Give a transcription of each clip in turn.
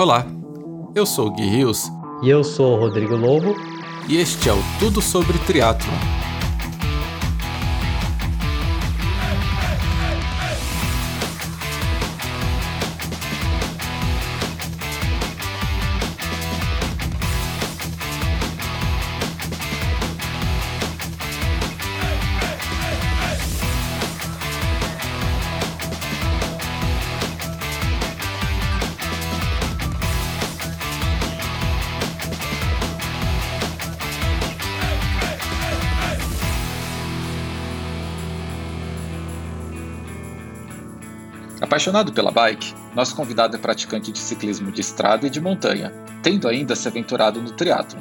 Olá, eu sou o Gui Rios. E eu sou o Rodrigo Lobo. E este é o Tudo Sobre Triatlon Apaixonado pela bike, nosso convidado é praticante de ciclismo de estrada e de montanha, tendo ainda se aventurado no triatlo.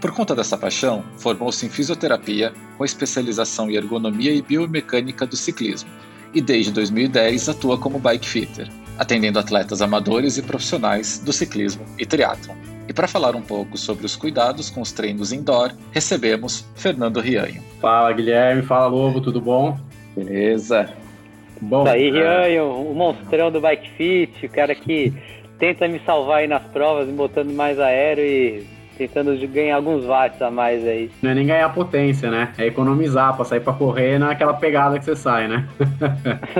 Por conta dessa paixão, formou-se em fisioterapia com especialização em ergonomia e biomecânica do ciclismo, e desde 2010 atua como bike fitter, atendendo atletas amadores e profissionais do ciclismo e triatlo. E para falar um pouco sobre os cuidados com os treinos indoor, recebemos Fernando Rianho. Fala Guilherme, fala Lobo, tudo bom? Beleza. Bom, Isso aí, Rian, é... o monstrão do Bike Fit, o cara que tenta me salvar aí nas provas, me botando mais aéreo e tentando ganhar alguns watts a mais aí. Não é nem ganhar potência, né? É economizar pra sair pra correr naquela pegada que você sai, né?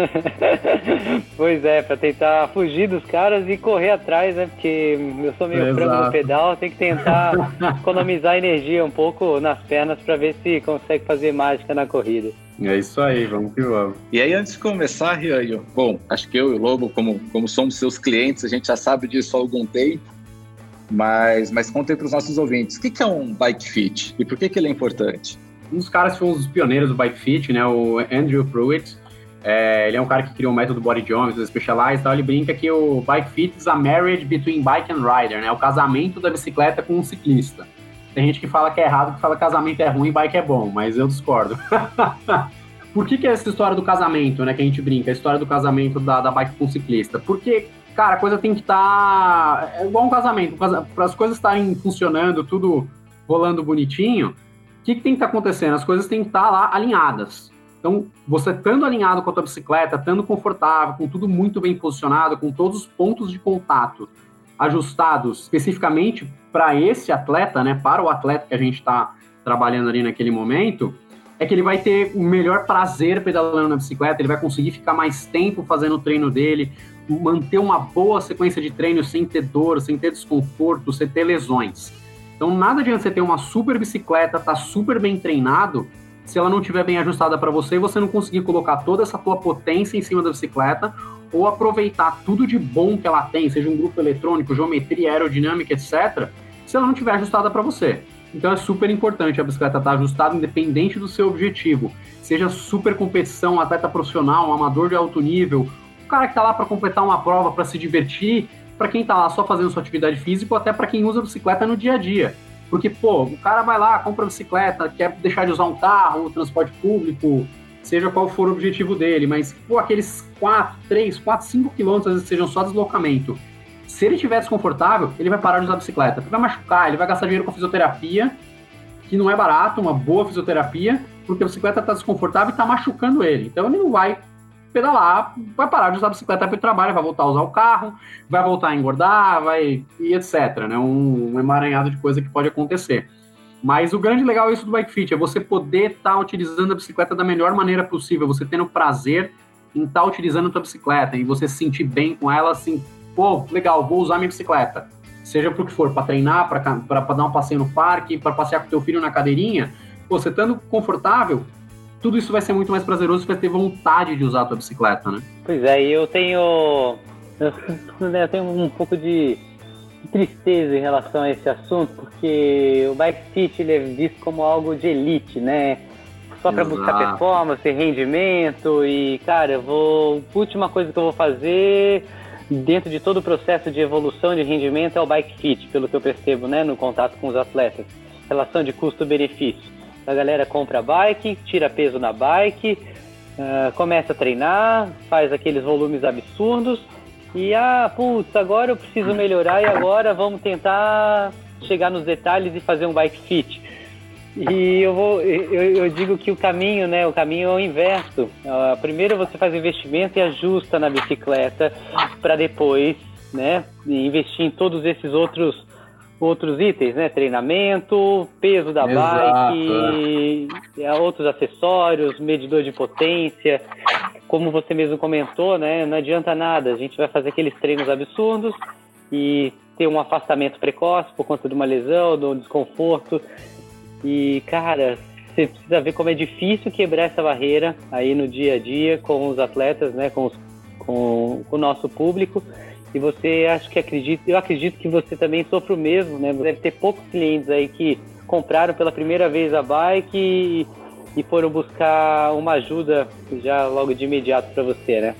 pois é, pra tentar fugir dos caras e correr atrás, né? Porque eu sou meio frango no pedal, tem que tentar economizar energia um pouco nas pernas pra ver se consegue fazer mágica na corrida. É isso aí, vamos que vamos. E aí, antes de começar, Rianho, bom, acho que eu e o Lobo, como, como somos seus clientes, a gente já sabe disso há algum tempo, mas, mas contem para os nossos ouvintes, o que, que é um bike fit e por que, que ele é importante? Um dos caras que foi um dos pioneiros do bike fit, né, o Andrew Pruitt, é, ele é um cara que criou o método Body Geometry, Specialized, então ele brinca que o bike fit is a marriage between bike and rider, né, o casamento da bicicleta com um ciclista. Tem gente que fala que é errado, que fala que casamento é ruim e bike é bom, mas eu discordo. Por que, que é essa história do casamento, né, que a gente brinca, a história do casamento da, da bike com ciclista? Porque, cara, a coisa tem que estar. Tá, é igual um casamento, para as coisas estarem funcionando, tudo rolando bonitinho, o que, que tem que estar tá acontecendo? As coisas têm que estar tá lá alinhadas. Então, você estando alinhado com a tua bicicleta, estando confortável, com tudo muito bem posicionado, com todos os pontos de contato ajustados especificamente para esse atleta, né, para o atleta que a gente está trabalhando ali naquele momento, é que ele vai ter o melhor prazer pedalando na bicicleta, ele vai conseguir ficar mais tempo fazendo o treino dele, manter uma boa sequência de treino sem ter dor, sem ter desconforto, sem ter lesões. Então, nada adianta você ter uma super bicicleta, tá super bem treinado, se ela não estiver bem ajustada para você e você não conseguir colocar toda essa tua potência em cima da bicicleta ou aproveitar tudo de bom que ela tem, seja um grupo eletrônico, geometria, aerodinâmica, etc., se ela não estiver ajustada para você. Então é super importante a bicicleta estar tá ajustada independente do seu objetivo. Seja super competição, atleta profissional, amador de alto nível, cara que está lá para completar uma prova, para se divertir, para quem está lá só fazendo sua atividade física ou até para quem usa bicicleta no dia a dia. Porque, pô, o cara vai lá, compra bicicleta, quer deixar de usar um carro, transporte público, seja qual for o objetivo dele, mas, pô, aqueles 4, 3, 4, 5 quilômetros, às vezes sejam só deslocamento. Se ele estiver desconfortável, ele vai parar de usar bicicleta. Ele vai machucar, ele vai gastar dinheiro com fisioterapia, que não é barato, uma boa fisioterapia, porque a bicicleta está desconfortável e está machucando ele. Então ele não vai pedalar, vai parar de usar a bicicleta para o trabalho, vai voltar a usar o carro, vai voltar a engordar, vai e etc. Né? Um, um emaranhado de coisa que pode acontecer. Mas o grande legal é isso do Bike Fit, é você poder estar tá utilizando a bicicleta da melhor maneira possível, você tendo prazer em estar tá utilizando a tua bicicleta, e você se sentir bem com ela, assim, pô, legal, vou usar minha bicicleta. Seja para o que for, para treinar, para dar um passeio no parque, para passear com teu filho na cadeirinha, pô, você estando confortável, tudo isso vai ser muito mais prazeroso, você vai ter vontade de usar a tua bicicleta, né? Pois é, e eu tenho eu tenho um pouco de tristeza em relação a esse assunto, porque o bike fit ele é visto como algo de elite, né? Só para buscar performance, rendimento e, cara, eu vou. A última coisa que eu vou fazer dentro de todo o processo de evolução de rendimento é o bike fit, pelo que eu percebo, né, no contato com os atletas. Relação de custo-benefício. A galera compra a bike, tira peso na bike, uh, começa a treinar, faz aqueles volumes absurdos e ah, putz, agora eu preciso melhorar e agora vamos tentar chegar nos detalhes e fazer um bike fit. E eu vou, eu, eu digo que o caminho, né, o caminho é o inverso. Uh, primeiro você faz o investimento e ajusta na bicicleta para depois né? Investir em todos esses outros outros itens, né? Treinamento, peso da bike, é. outros acessórios, medidor de potência. Como você mesmo comentou, né? Não adianta nada. A gente vai fazer aqueles treinos absurdos e ter um afastamento precoce por conta de uma lesão, de um desconforto. E, cara, você precisa ver como é difícil quebrar essa barreira aí no dia a dia com os atletas, né? Com, os, com, com o nosso público. E você acho que acredita, eu acredito que você também sofre o mesmo, né? Deve ter poucos clientes aí que compraram pela primeira vez a bike e, e foram buscar uma ajuda já logo de imediato para você, né?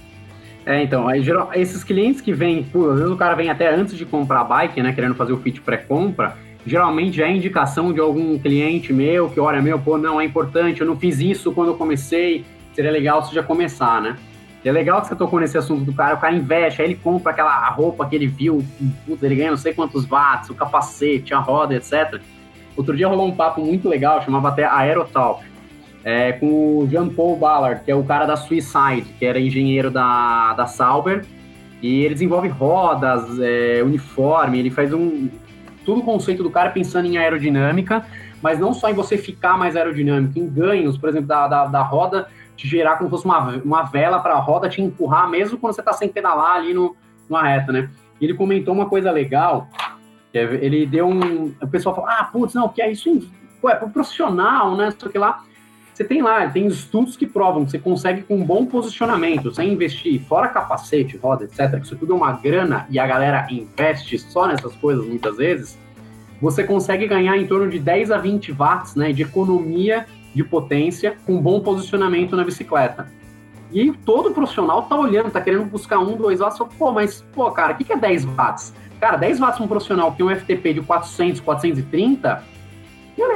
É, então, aí, geral, esses clientes que vêm, pô, às vezes o cara vem até antes de comprar a bike, né, querendo fazer o fit pré-compra, geralmente já é indicação de algum cliente meu que, olha, meu, pô, não, é importante, eu não fiz isso quando eu comecei, seria legal você já começar, né? E é legal que você tocou nesse assunto do cara, o cara investe, aí ele compra aquela roupa que ele viu, puta, ele ganha não sei quantos watts, o capacete, a roda, etc. Outro dia rolou um papo muito legal, chamava até Aerotalk, é, com o Jean-Paul Ballard, que é o cara da Suicide, que era engenheiro da, da Sauber, e ele desenvolve rodas, é, uniforme, ele faz um... Tudo o conceito do cara pensando em aerodinâmica, mas não só em você ficar mais aerodinâmico, em ganhos, por exemplo, da, da, da roda te gerar como se fosse uma, uma vela para a roda te empurrar, mesmo quando você está sem pedalar ali no, numa reta, né? Ele comentou uma coisa legal, é, ele deu um... O pessoal falou, ah, putz, não, que é isso, pô, é profissional, né? Só que lá, você tem lá, tem estudos que provam que você consegue com um bom posicionamento, sem investir fora capacete, roda, etc., que isso tudo é uma grana e a galera investe só nessas coisas muitas vezes, você consegue ganhar em torno de 10 a 20 watts né, de economia de potência com bom posicionamento na bicicleta. E todo profissional tá olhando, tá querendo buscar um, dois watts, pô, mas, pô, cara, o que, que é 10 watts? Cara, 10 watts um profissional que tem um FTP de 400, 430,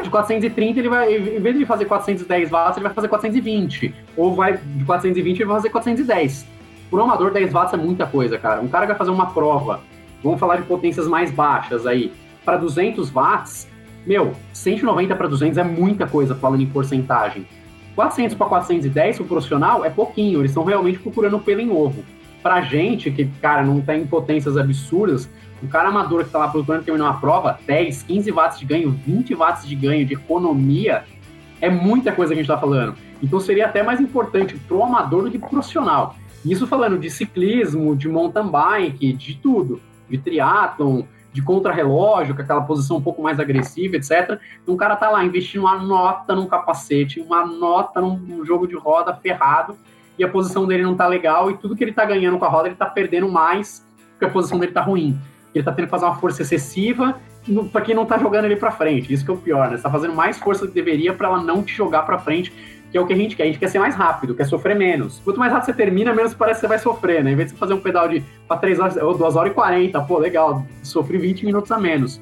de 430 ele vai, em vez de fazer 410 watts, ele vai fazer 420. Ou vai de 420 ele vai fazer 410. Por um amador, 10 watts é muita coisa, cara. Um cara vai fazer uma prova, vamos falar de potências mais baixas aí, para 200 watts, meu, 190 para 200 é muita coisa falando em porcentagem. 400 para 410 o profissional é pouquinho, eles estão realmente procurando pelo em ovo. Pra gente, que, cara, não tem potências absurdas, um cara amador que tá lá procurando terminar uma prova, 10, 15 watts de ganho, 20 watts de ganho de economia, é muita coisa que a gente tá falando. Então seria até mais importante pro amador do que pro profissional. Isso falando de ciclismo, de mountain bike, de tudo, de triatlon, de contrarrelógio, com aquela posição um pouco mais agressiva, etc. Então o cara tá lá investindo uma nota num capacete, uma nota num, jogo de roda ferrado, e a posição dele não tá legal, e tudo que ele tá ganhando com a roda, ele tá perdendo mais, porque a posição dele tá ruim. Ele tá tendo que fazer uma força excessiva para quem não tá jogando ele para frente. Isso que é o pior, né? Você tá fazendo mais força do que deveria para ela não te jogar para frente que é o que a gente quer. A gente quer ser mais rápido, quer sofrer menos. Quanto mais rápido você termina, menos parece que você vai sofrer, né? Em vez de você fazer um pedal de para 3 horas ou 2 horas e 40, pô, legal, sofri 20 minutos a menos.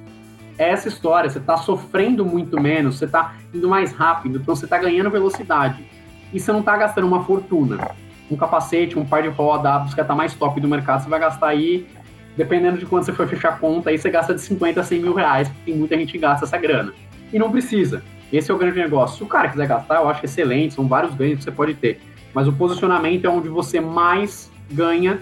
É essa história, você tá sofrendo muito menos, você tá indo mais rápido, então você tá ganhando velocidade. E você não tá gastando uma fortuna. Um capacete, um par de roda, a bicicleta mais top do mercado, você vai gastar aí, dependendo de quando você for fechar a conta, aí você gasta de 50 a 100 mil reais, porque muita gente gasta essa grana. E não precisa. Esse é o grande negócio. Se o cara quiser gastar, eu acho excelente, são vários ganhos que você pode ter. Mas o posicionamento é onde você mais ganha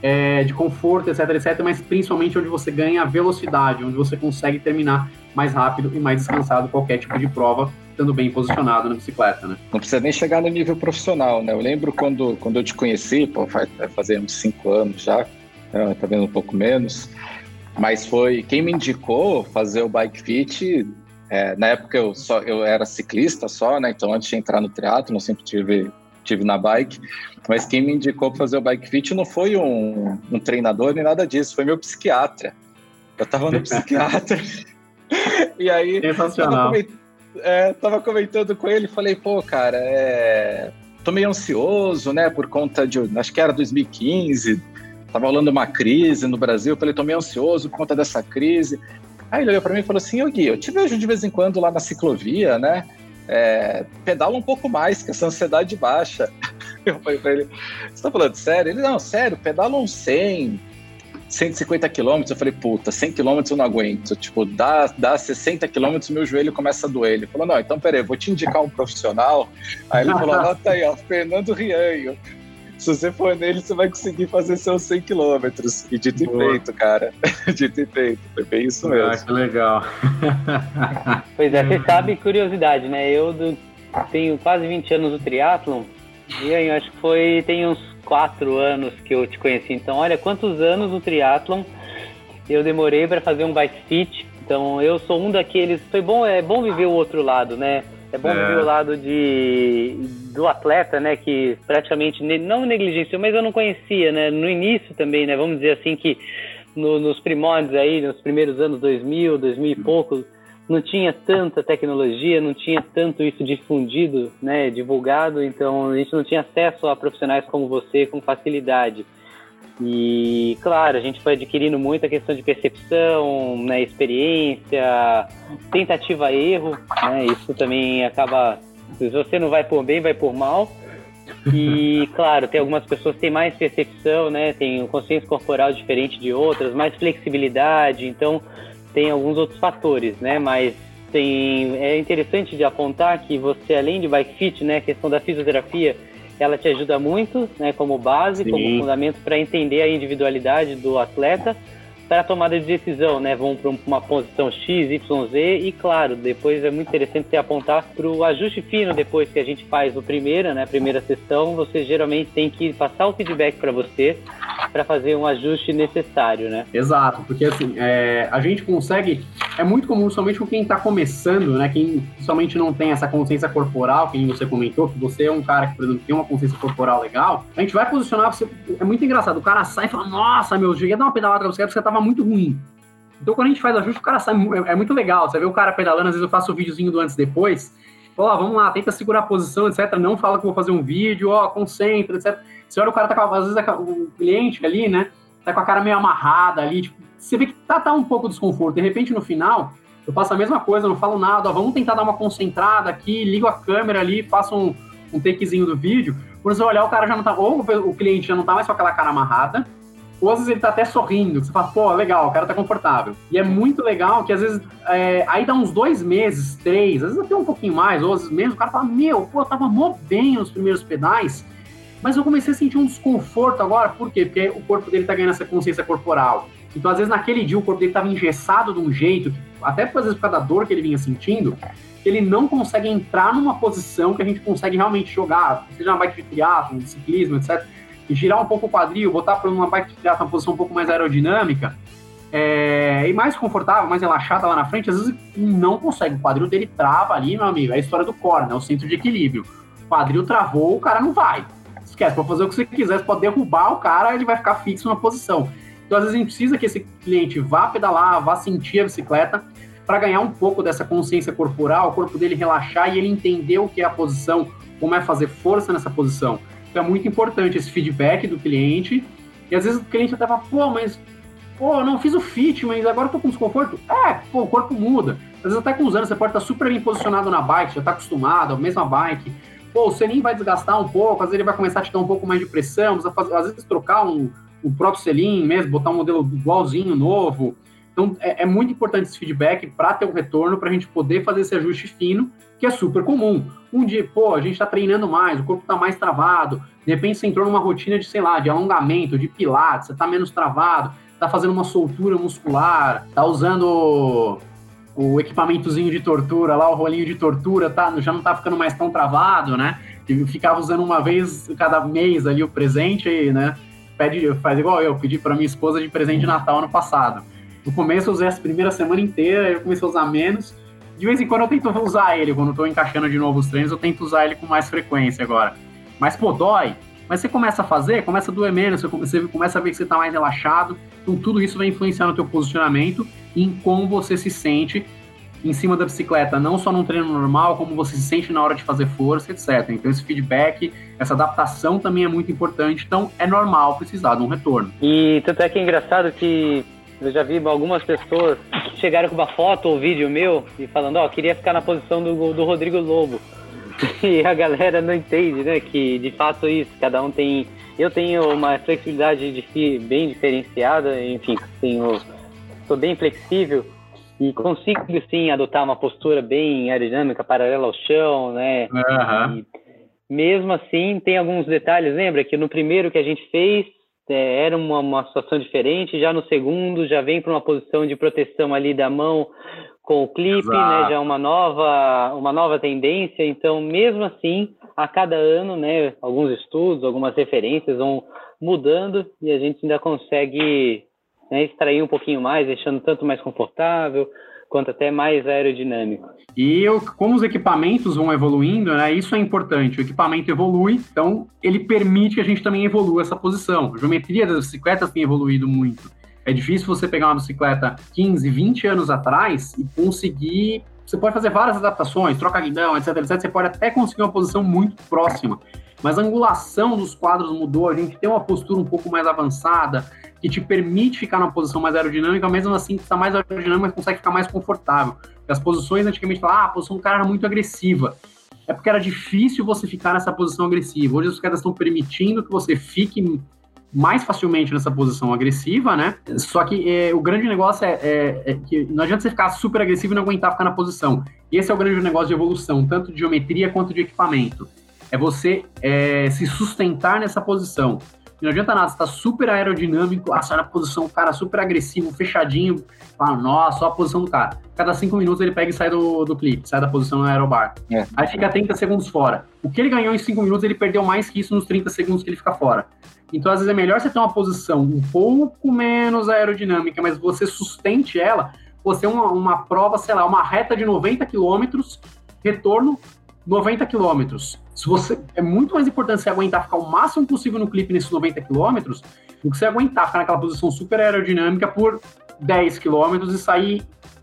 é, de conforto, etc, etc, mas principalmente onde você ganha velocidade, onde você consegue terminar mais rápido e mais descansado qualquer tipo de prova, estando bem posicionado na bicicleta, né? Não precisa nem chegar no nível profissional, né? Eu lembro quando, quando eu te conheci, pô, fazer uns cinco anos já, é, tá vendo um pouco menos, mas foi quem me indicou fazer o bike fit é, na época eu só eu era ciclista só, né? Então antes de entrar no triatlo, eu sempre tive tive na bike, mas quem me indicou para fazer o bike fit não foi um, um, treinador nem nada disso, foi meu psiquiatra. Eu tava no psiquiatra e aí Sensacional. É, tava comentando com ele, falei, pô, cara, é, tô meio ansioso, né? Por conta de, acho que era 2015, tava rolando uma crise no Brasil, eu falei, tô meio ansioso por conta dessa crise. Aí ele olhou para mim e falou assim: Ô Gui, eu te vejo de vez em quando lá na ciclovia, né? É, pedala um pouco mais, que essa ansiedade baixa. Eu falei pra ele: Você tá falando sério? Ele: Não, sério, pedala uns 100, 150 quilômetros. Eu falei: Puta, 100 quilômetros eu não aguento. Tipo, dá, dá 60 quilômetros, meu joelho começa a doer. Ele falou: Não, então peraí, vou te indicar um profissional. Aí ele falou: Anota aí, ó, Fernando Rianho Se você for nele, você vai conseguir fazer seus 100 quilômetros. E dito Boa. e feito, cara. dito e feito. Foi bem isso mesmo. Ah, que legal. pois é, você sabe, curiosidade, né? Eu do, tenho quase 20 anos no triatlon. E aí, acho que foi. Tem uns 4 anos que eu te conheci. Então, olha quantos anos no triatlon eu demorei para fazer um bike fit. Então, eu sou um daqueles. Foi bom, é bom viver o outro lado, né? É bom é. ver o lado de, do atleta, né, que praticamente não negligenciou, mas eu não conhecia, né, no início também, né, vamos dizer assim que no, nos primórdios aí, nos primeiros anos 2000, 2000 e pouco, não tinha tanta tecnologia, não tinha tanto isso difundido, né, divulgado, então a gente não tinha acesso a profissionais como você com facilidade. E, claro, a gente foi adquirindo muita questão de percepção, né, experiência, tentativa-erro, né, isso também acaba, se você não vai por bem, vai por mal. E, claro, tem algumas pessoas que têm mais percepção, né, tem consciência corporal diferente de outras, mais flexibilidade, então tem alguns outros fatores, né, mas tem, é interessante de apontar que você, além de bike fit, né, a questão da fisioterapia, ela te ajuda muito, né, como base, Sim. como fundamento para entender a individualidade do atleta para a tomada de decisão, né? Vão para uma posição X, Y, Z e claro, depois é muito interessante você apontar para o ajuste fino depois que a gente faz o primeiro, né? Primeira sessão, você geralmente tem que passar o feedback para você para fazer um ajuste necessário, né? Exato, porque assim, é, a gente consegue, é muito comum, somente com quem está começando, né? Quem somente não tem essa consciência corporal, que você comentou, que você é um cara que, por exemplo, tem uma consciência corporal legal, a gente vai posicionar você. É muito engraçado, o cara sai e fala, nossa, meu, eu ia dar uma pedalada pra você, porque você tava muito ruim. Então, quando a gente faz ajuste, o cara sai. É, é, muito legal. Você vê o cara pedalando, às vezes eu faço o videozinho do antes e depois. Ó, vamos lá, tenta segurar a posição, etc. Não fala que vou fazer um vídeo, ó, concentra, etc. Você olha o cara tá com, às vezes o cliente ali, né? Tá com a cara meio amarrada ali, tipo, você vê que tá, tá um pouco desconforto. De repente, no final, eu faço a mesma coisa, não falo nada, ó, vamos tentar dar uma concentrada aqui, ligo a câmera ali, faço um, um takezinho do vídeo. Quando você olhar, o cara já não tá, ou o cliente já não tá mais com aquela cara amarrada, ou às vezes ele tá até sorrindo, você fala, pô, legal, o cara tá confortável. E é muito legal que às vezes, é, aí dá uns dois meses, três, às vezes até um pouquinho mais, ou às vezes mesmo, o cara fala, meu, pô, tava mó bem nos primeiros pedais, mas eu comecei a sentir um desconforto agora, por quê? Porque o corpo dele tá ganhando essa consciência corporal. Então, às vezes, naquele dia, o corpo dele tava engessado de um jeito, até às vezes por causa da dor que ele vinha sentindo, ele não consegue entrar numa posição que a gente consegue realmente jogar, seja na bike de triatlo, de ciclismo, etc., girar um pouco o quadril, botar para uma bike triatlo uma posição um pouco mais aerodinâmica é, e mais confortável, mais relaxada lá na frente, às vezes não consegue. O quadril dele trava ali, meu amigo. É a história do core, né? O centro de equilíbrio. O quadril travou, o cara não vai. Esquece, pode fazer o que você quiser, você pode derrubar o cara, ele vai ficar fixo na posição. Então, às vezes, a gente precisa que esse cliente vá pedalar, vá sentir a bicicleta, para ganhar um pouco dessa consciência corporal, o corpo dele relaxar e ele entender o que é a posição, como é fazer força nessa posição. Então é muito importante esse feedback do cliente. E às vezes o cliente até fala, pô, mas pô, não fiz o fit, mas agora eu tô com desconforto. É, pô, o corpo muda. Às vezes até com os anos você pode estar super bem posicionado na bike, já tá acostumado, a mesma bike. Pô, o selim vai desgastar um pouco, às vezes ele vai começar a te dar um pouco mais de pressão, fazer, às vezes trocar um, um próprio selim mesmo, botar um modelo igualzinho, novo. Então é, é muito importante esse feedback para ter um retorno, para a gente poder fazer esse ajuste fino, que é super comum. Um dia, pô, a gente está treinando mais, o corpo está mais travado, de repente você entrou numa rotina de, sei lá, de alongamento, de pilates, você está menos travado, está fazendo uma soltura muscular, está usando o equipamentozinho de tortura lá, o rolinho de tortura, tá, já não está ficando mais tão travado, né? Ficava usando uma vez cada mês ali o presente, né? Pede, faz igual eu, pedi para minha esposa de presente de Natal ano passado. No começo eu usei essa primeira semana inteira, eu comecei a usar menos. De vez em quando eu tento usar ele, quando eu tô encaixando de novo os treinos, eu tento usar ele com mais frequência agora. Mas, pô, dói. Mas você começa a fazer, começa a doer menos, você começa a ver que você tá mais relaxado. Então, tudo isso vai influenciar no teu posicionamento e em como você se sente em cima da bicicleta, não só num treino normal, como você se sente na hora de fazer força, etc. Então, esse feedback, essa adaptação também é muito importante. Então, é normal precisar de um retorno. E tanto é que é engraçado que eu já vi algumas pessoas que chegaram com uma foto ou vídeo meu e falando, ó, oh, queria ficar na posição do, do Rodrigo Lobo. E a galera não entende, né? Que de fato isso, cada um tem. Eu tenho uma flexibilidade de bem diferenciada, enfim, tenho, sou bem flexível e consigo sim adotar uma postura bem aerodinâmica, paralela ao chão, né? Uhum. E, mesmo assim, tem alguns detalhes. Lembra que no primeiro que a gente fez é, era uma, uma situação diferente, já no segundo já vem para uma posição de proteção ali da mão com o clipe, né? Já uma nova, uma nova tendência. Então, mesmo assim, a cada ano, né? Alguns estudos, algumas referências vão mudando e a gente ainda consegue né, extrair um pouquinho mais, deixando tanto mais confortável, quanto até mais aerodinâmico. E eu, como os equipamentos vão evoluindo, né, isso é importante. O equipamento evolui, então ele permite que a gente também evolua essa posição. A geometria das bicicletas tem evoluído muito. É difícil você pegar uma bicicleta 15, 20 anos atrás e conseguir. Você pode fazer várias adaptações, troca guidão, etc, etc. Você pode até conseguir uma posição muito próxima. Mas a angulação dos quadros mudou, a gente tem uma postura um pouco mais avançada, que te permite ficar numa posição mais aerodinâmica, mesmo assim está mais aerodinâmica, mas consegue ficar mais confortável. as posições antigamente falavam, ah, a posição do cara era muito agressiva. É porque era difícil você ficar nessa posição agressiva. Hoje os caras estão permitindo que você fique mais facilmente nessa posição agressiva, né? Só que é, o grande negócio é, é, é, que não adianta você ficar super agressivo e não aguentar ficar na posição. Esse é o grande negócio de evolução, tanto de geometria quanto de equipamento. É você é, se sustentar nessa posição. Não adianta nada, você tá super aerodinâmico, sai na posição, cara super agressivo, fechadinho, fala, nossa, só a posição do cara. Cada cinco minutos ele pega e sai do, do clipe, sai da posição no aerobar. É. Aí fica 30 segundos fora. O que ele ganhou em cinco minutos, ele perdeu mais que isso nos 30 segundos que ele fica fora. Então, às vezes, é melhor você ter uma posição um pouco menos aerodinâmica, mas você sustente ela, você uma, uma prova, sei lá, uma reta de 90 quilômetros, retorno 90 quilômetros. Se você é muito mais importante você aguentar ficar o máximo possível no clipe nesses 90 quilômetros do que você aguentar ficar naquela posição super aerodinâmica por 10 quilômetros e sair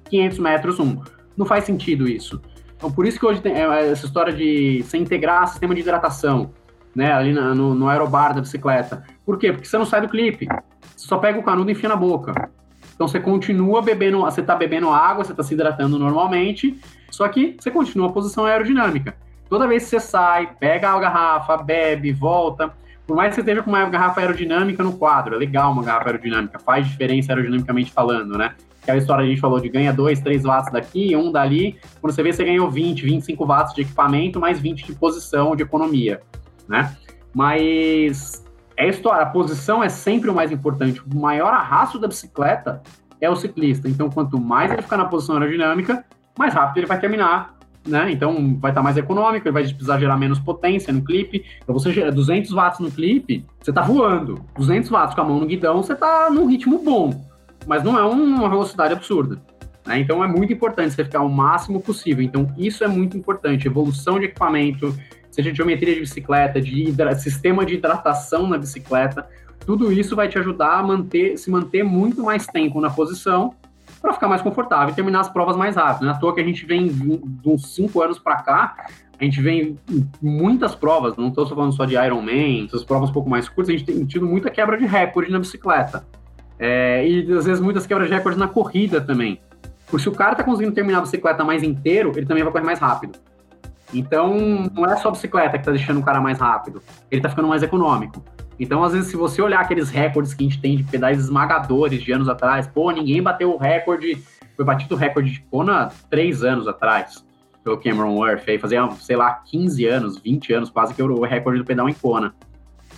500 metros um. Não faz sentido isso. Então, por isso que hoje tem é, essa história de você integrar sistema de hidratação, né, ali no, no aerobar da bicicleta. Por quê? Porque você não sai do clipe. Você só pega o canudo e enfia na boca. Então você continua bebendo, você está bebendo água, você está se hidratando normalmente, só que você continua a posição aerodinâmica. Toda vez que você sai, pega a garrafa, bebe, volta. Por mais que você esteja com uma garrafa aerodinâmica no quadro, é legal uma garrafa aerodinâmica, faz diferença aerodinamicamente falando, né? Aquela história a gente falou de ganha 2, 3 watts daqui, um dali. Quando você vê, você ganhou 20, 25 watts de equipamento, mais 20 de posição, de economia, né? Mas é história, a posição é sempre o mais importante. O maior arrasto da bicicleta é o ciclista. Então, quanto mais ele ficar na posição aerodinâmica, mais rápido ele vai terminar, né? Então, vai estar mais econômico, ele vai precisar gerar menos potência no clipe. Então, você gera 200 watts no clipe, você está voando. 200 watts com a mão no guidão, você está num ritmo bom, mas não é uma velocidade absurda. Né? Então, é muito importante você ficar o máximo possível. Então, isso é muito importante. Evolução de equipamento, seja de geometria de bicicleta, de sistema de hidratação na bicicleta, tudo isso vai te ajudar a manter, se manter muito mais tempo na posição para ficar mais confortável e terminar as provas mais rápido. Não é toa que a gente vem de uns cinco anos para cá, a gente vem muitas provas, não estou falando só de Ironman, essas provas um pouco mais curtas, a gente tem tido muita quebra de recorde na bicicleta. É, e às vezes muitas quebras de recorde na corrida também. Porque se o cara está conseguindo terminar a bicicleta mais inteiro, ele também vai correr mais rápido. Então, não é só a bicicleta que está deixando o cara mais rápido, ele está ficando mais econômico. Então, às vezes, se você olhar aqueles recordes que a gente tem de pedais esmagadores de anos atrás, pô, ninguém bateu o recorde, foi batido o recorde de Kona três anos atrás, pelo Cameron Worth, aí fazia, sei lá, 15 anos, 20 anos, quase que o recorde do pedal em Kona.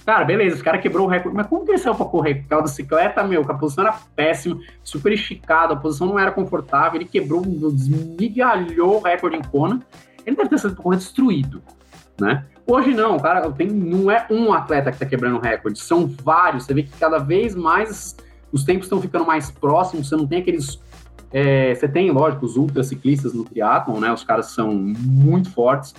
Cara, beleza, esse cara quebrou o recorde, mas como que ele saiu pra correr? Porque a bicicleta, meu, a posição era péssima, super esticada, a posição não era confortável, ele quebrou, desmigalhou o recorde em Kona, ele deve ter sido por destruído, né? Hoje não, cara, tem, não é um atleta que está quebrando recorde, são vários. Você vê que cada vez mais os tempos estão ficando mais próximos, você não tem aqueles. É, você tem, lógico, os ultraciclistas no triatlon, né? Os caras são muito fortes,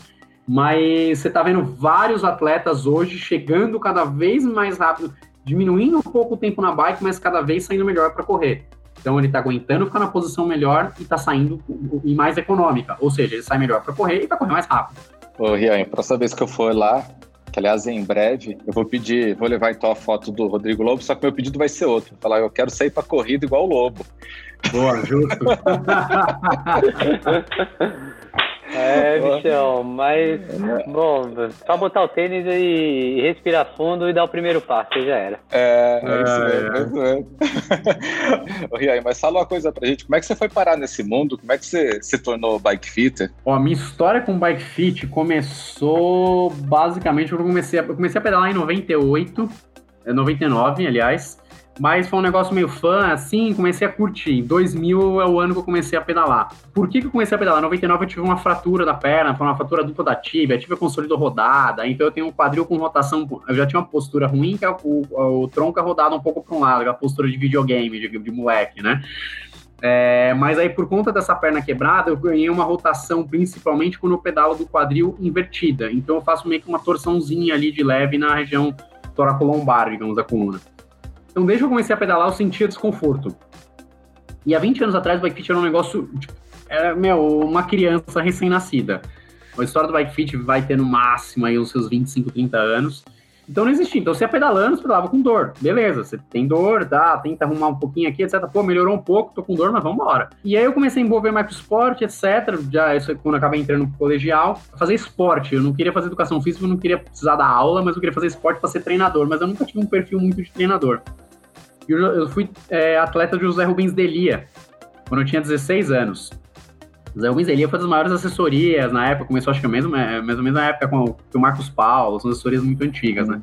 mas você está vendo vários atletas hoje chegando cada vez mais rápido, diminuindo um pouco o tempo na bike, mas cada vez saindo melhor para correr. Então ele está aguentando ficar na posição melhor e está saindo e mais econômica. Ou seja, ele sai melhor para correr e para correr mais rápido. Ô, Rian, próxima vez que eu for lá, que aliás em breve, eu vou pedir, vou levar então a foto do Rodrigo Lobo, só que meu pedido vai ser outro. Falar, eu quero sair para corrida igual o Lobo. Boa, justo. é, É, bichão, mas, bom, só botar o tênis e respirar fundo e dar o primeiro passo, já era. É, é isso mesmo, é isso mesmo. Riai, mas fala uma coisa pra gente, como é que você foi parar nesse mundo? Como é que você se tornou bike fitter? Ó, a minha história com bike fit começou basicamente, eu comecei a, eu comecei a pedalar em 98, 99, aliás, mas foi um negócio meio fã, assim, comecei a curtir. 2000 é o ano que eu comecei a pedalar. Por que, que eu comecei a pedalar? Em 99 eu tive uma fratura da perna, foi uma fratura dupla da tíbia, tive a consolidou rodada, então eu tenho um quadril com rotação, eu já tinha uma postura ruim, que é o, o, o tronco é rodado um pouco para um lado, a postura de videogame, de, de moleque, né? É, mas aí, por conta dessa perna quebrada, eu ganhei uma rotação, principalmente quando eu pedalo do quadril invertida. Então, eu faço meio que uma torçãozinha ali de leve na região toracolombar, digamos, da coluna. Então, desde que eu comecei a pedalar, eu sentia desconforto. E há 20 anos atrás, o bike fit era um negócio, tipo, era, meu, uma criança recém-nascida. A história do bike fit vai ter no máximo aí os seus 25, 30 anos. Então não existia. Então você ia pedalando, você pedalava com dor. Beleza, você tem dor, tá, tenta arrumar um pouquinho aqui, etc. Pô, melhorou um pouco, tô com dor, mas vamos embora. E aí eu comecei a envolver mais com esporte, etc. Já isso quando eu acabei entrando pro colegial, fazer esporte. Eu não queria fazer educação física, eu não queria precisar da aula, mas eu queria fazer esporte para ser treinador. Mas eu nunca tive um perfil muito de treinador. Eu, eu fui é, atleta de José Rubens Delia, quando eu tinha 16 anos. Zé Rubens Elia foi das maiores assessorias na época, começou acho que mesmo, é, mais ou menos na época com o Marcos Paulo, são assessorias muito antigas, né?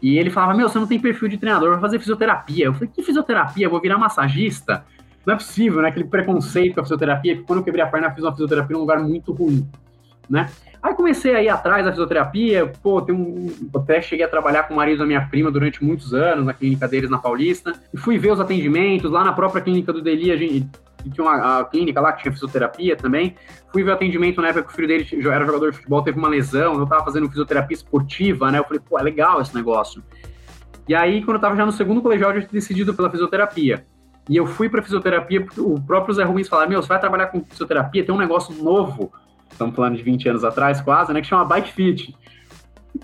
E ele falava, meu, você não tem perfil de treinador, vai fazer fisioterapia. Eu falei, que fisioterapia? Vou virar massagista? Não é possível, né? Aquele preconceito com a fisioterapia, que quando eu quebrei a perna, fiz uma fisioterapia num lugar muito ruim, né? Aí comecei a ir atrás da fisioterapia, pô, tem um, até cheguei a trabalhar com o marido da minha prima durante muitos anos na clínica deles na Paulista, e fui ver os atendimentos lá na própria clínica do Deli, a gente tinha uma a clínica lá que tinha fisioterapia também. Fui ver o atendimento na época que o filho dele era jogador de futebol, teve uma lesão, eu tava fazendo fisioterapia esportiva, né? Eu falei, pô, é legal esse negócio. E aí, quando eu tava já no segundo colegial, eu já tinha decidido pela fisioterapia. E eu fui para fisioterapia, o próprio Zé Rubens falou: Meu, você vai trabalhar com fisioterapia, tem um negócio novo, estamos falando de 20 anos atrás quase, né, que chama Bike Fit.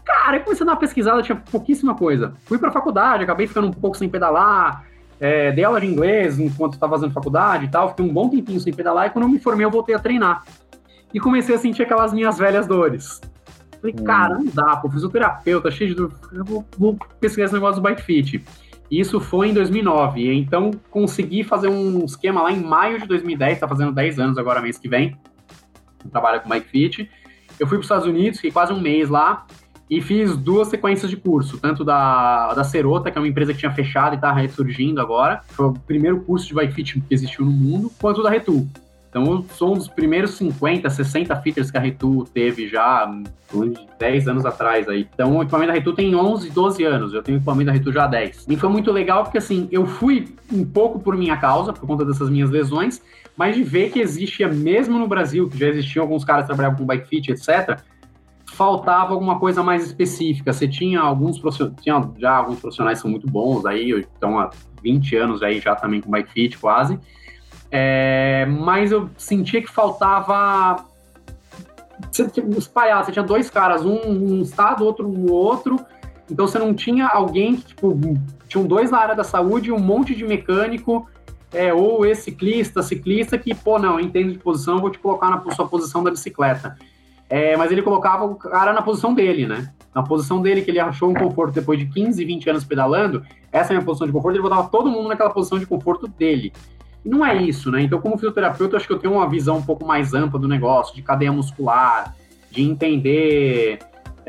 Cara, eu comecei a dar uma pesquisada, tinha pouquíssima coisa. Fui para faculdade, acabei ficando um pouco sem pedalar, é, dei aula de inglês enquanto estava fazendo faculdade e tal, fiquei um bom tempinho sem pedalar, e quando eu me formei eu voltei a treinar. E comecei a sentir aquelas minhas velhas dores. Falei, hum. cara, não dá, pô, fisioterapeuta, cheio de dor, eu vou, vou pesquisar esse negócio do Bike Fit. Isso foi em 2009, então consegui fazer um esquema lá em maio de 2010, tá fazendo 10 anos agora, mês que vem, trabalho com Bike Fit. Eu fui para os Estados Unidos, fiquei quase um mês lá, e fiz duas sequências de curso, tanto da, da Serota, que é uma empresa que tinha fechado e está ressurgindo agora, foi o primeiro curso de bike fit que existiu no mundo, quanto da Retu. Então, eu sou um dos primeiros 50, 60 fitters que a Retu teve já 10 anos atrás aí. Então, o equipamento da Retu tem 11, 12 anos. Eu tenho o equipamento da Retu já há 10. E foi muito legal porque, assim, eu fui um pouco por minha causa, por conta dessas minhas lesões, mas de ver que existia, mesmo no Brasil, que já existiam alguns caras que trabalhavam com bike fit, etc., faltava alguma coisa mais específica. Você tinha alguns tinha já alguns profissionais são muito bons aí, estão há 20 anos aí já também com bike fit quase. É, mas eu sentia que faltava você espalhar, você tinha dois caras, um um estado, outro no outro, então você não tinha alguém que, tipo, tinham dois na área da saúde, um monte de mecânico, é, ou esse ciclista, ciclista que, pô, não, entendo de posição, vou te colocar na sua posição da bicicleta. É, mas ele colocava o cara na posição dele, né? Na posição dele, que ele achou um conforto depois de 15, 20 anos pedalando, essa é a minha posição de conforto, ele botava todo mundo naquela posição de conforto dele. E não é isso, né? Então, como fisioterapeuta, eu acho que eu tenho uma visão um pouco mais ampla do negócio, de cadeia muscular, de entender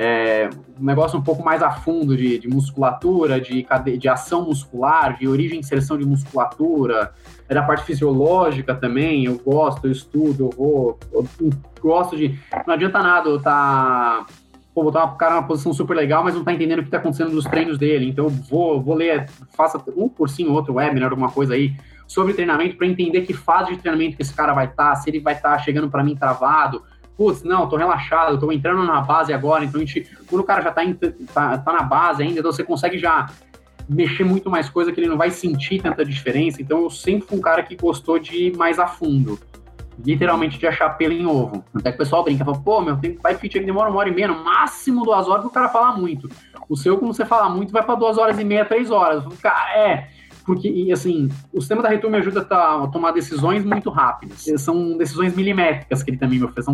é, um negócio um pouco mais a fundo de, de musculatura, de, de ação muscular, de origem e inserção de musculatura, é da parte fisiológica também, eu gosto, eu estudo, eu vou, eu gosto de. Não adianta nada eu tá. Pô, botar o cara numa posição super legal, mas não tá entendendo o que tá acontecendo nos treinos dele. Então eu vou, vou ler, faça um cursinho, outro webinar, alguma coisa aí sobre treinamento para entender que fase de treinamento que esse cara vai estar, tá, se ele vai estar tá chegando para mim travado. Putz, não, tô relaxado, tô entrando na base agora, então a gente, quando o cara já tá, em, tá, tá na base ainda, então você consegue já mexer muito mais coisa que ele não vai sentir tanta diferença. Então eu sempre fui um cara que gostou de ir mais a fundo. Literalmente de achar pelo em ovo. Até que o pessoal brinca, fala, pô, meu tempo vai fit demora uma hora e meia, no máximo duas horas, o cara fala muito. O seu, como você fala muito, vai para duas horas e meia, três horas. Cara, é. Porque, assim, o sistema da Retu me ajuda a, tomar decisões muito rápidas. São decisões milimétricas que ele também me oferece.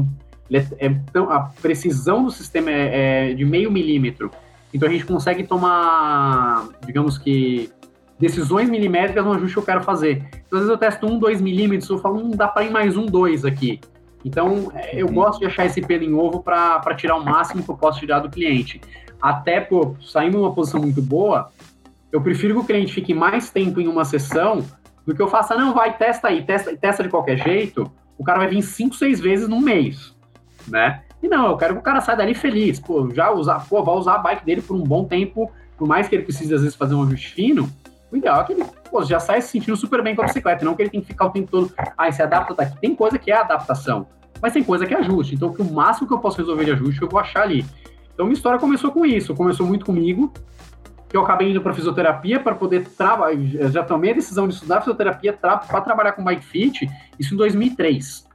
É, é, a precisão do sistema é, é de meio milímetro. Então a gente consegue tomar, digamos que, decisões milimétricas no ajuste que eu quero fazer. Então, às vezes eu testo um, dois milímetros, eu falo, hum, dá para ir mais um, dois aqui. Então, é, eu uhum. gosto de achar esse pelo em ovo para tirar o máximo que eu posso tirar do cliente. Até, pô, saindo uma posição muito boa, eu prefiro que o cliente fique mais tempo em uma sessão do que eu faça, não, vai, testa aí, testa, testa de qualquer jeito, o cara vai vir cinco, seis vezes num mês, né? E não, eu quero que o cara saia dali feliz, pô, já usar, pô, vai usar a bike dele por um bom tempo, por mais que ele precise às vezes fazer um ajuste fino, o ideal é que ele pô, já saia se sentindo super bem com a bicicleta, não que ele tem que ficar o tempo todo, ah, se adapta daqui. Tem coisa que é adaptação, mas tem coisa que é ajuste. Então, o máximo que eu posso resolver de ajuste, eu vou achar ali. Então, minha história começou com isso, começou muito comigo, que eu acabei indo para fisioterapia para poder trabalhar. Já tomei a decisão de estudar fisioterapia para trabalhar com bike fit, isso em 2003.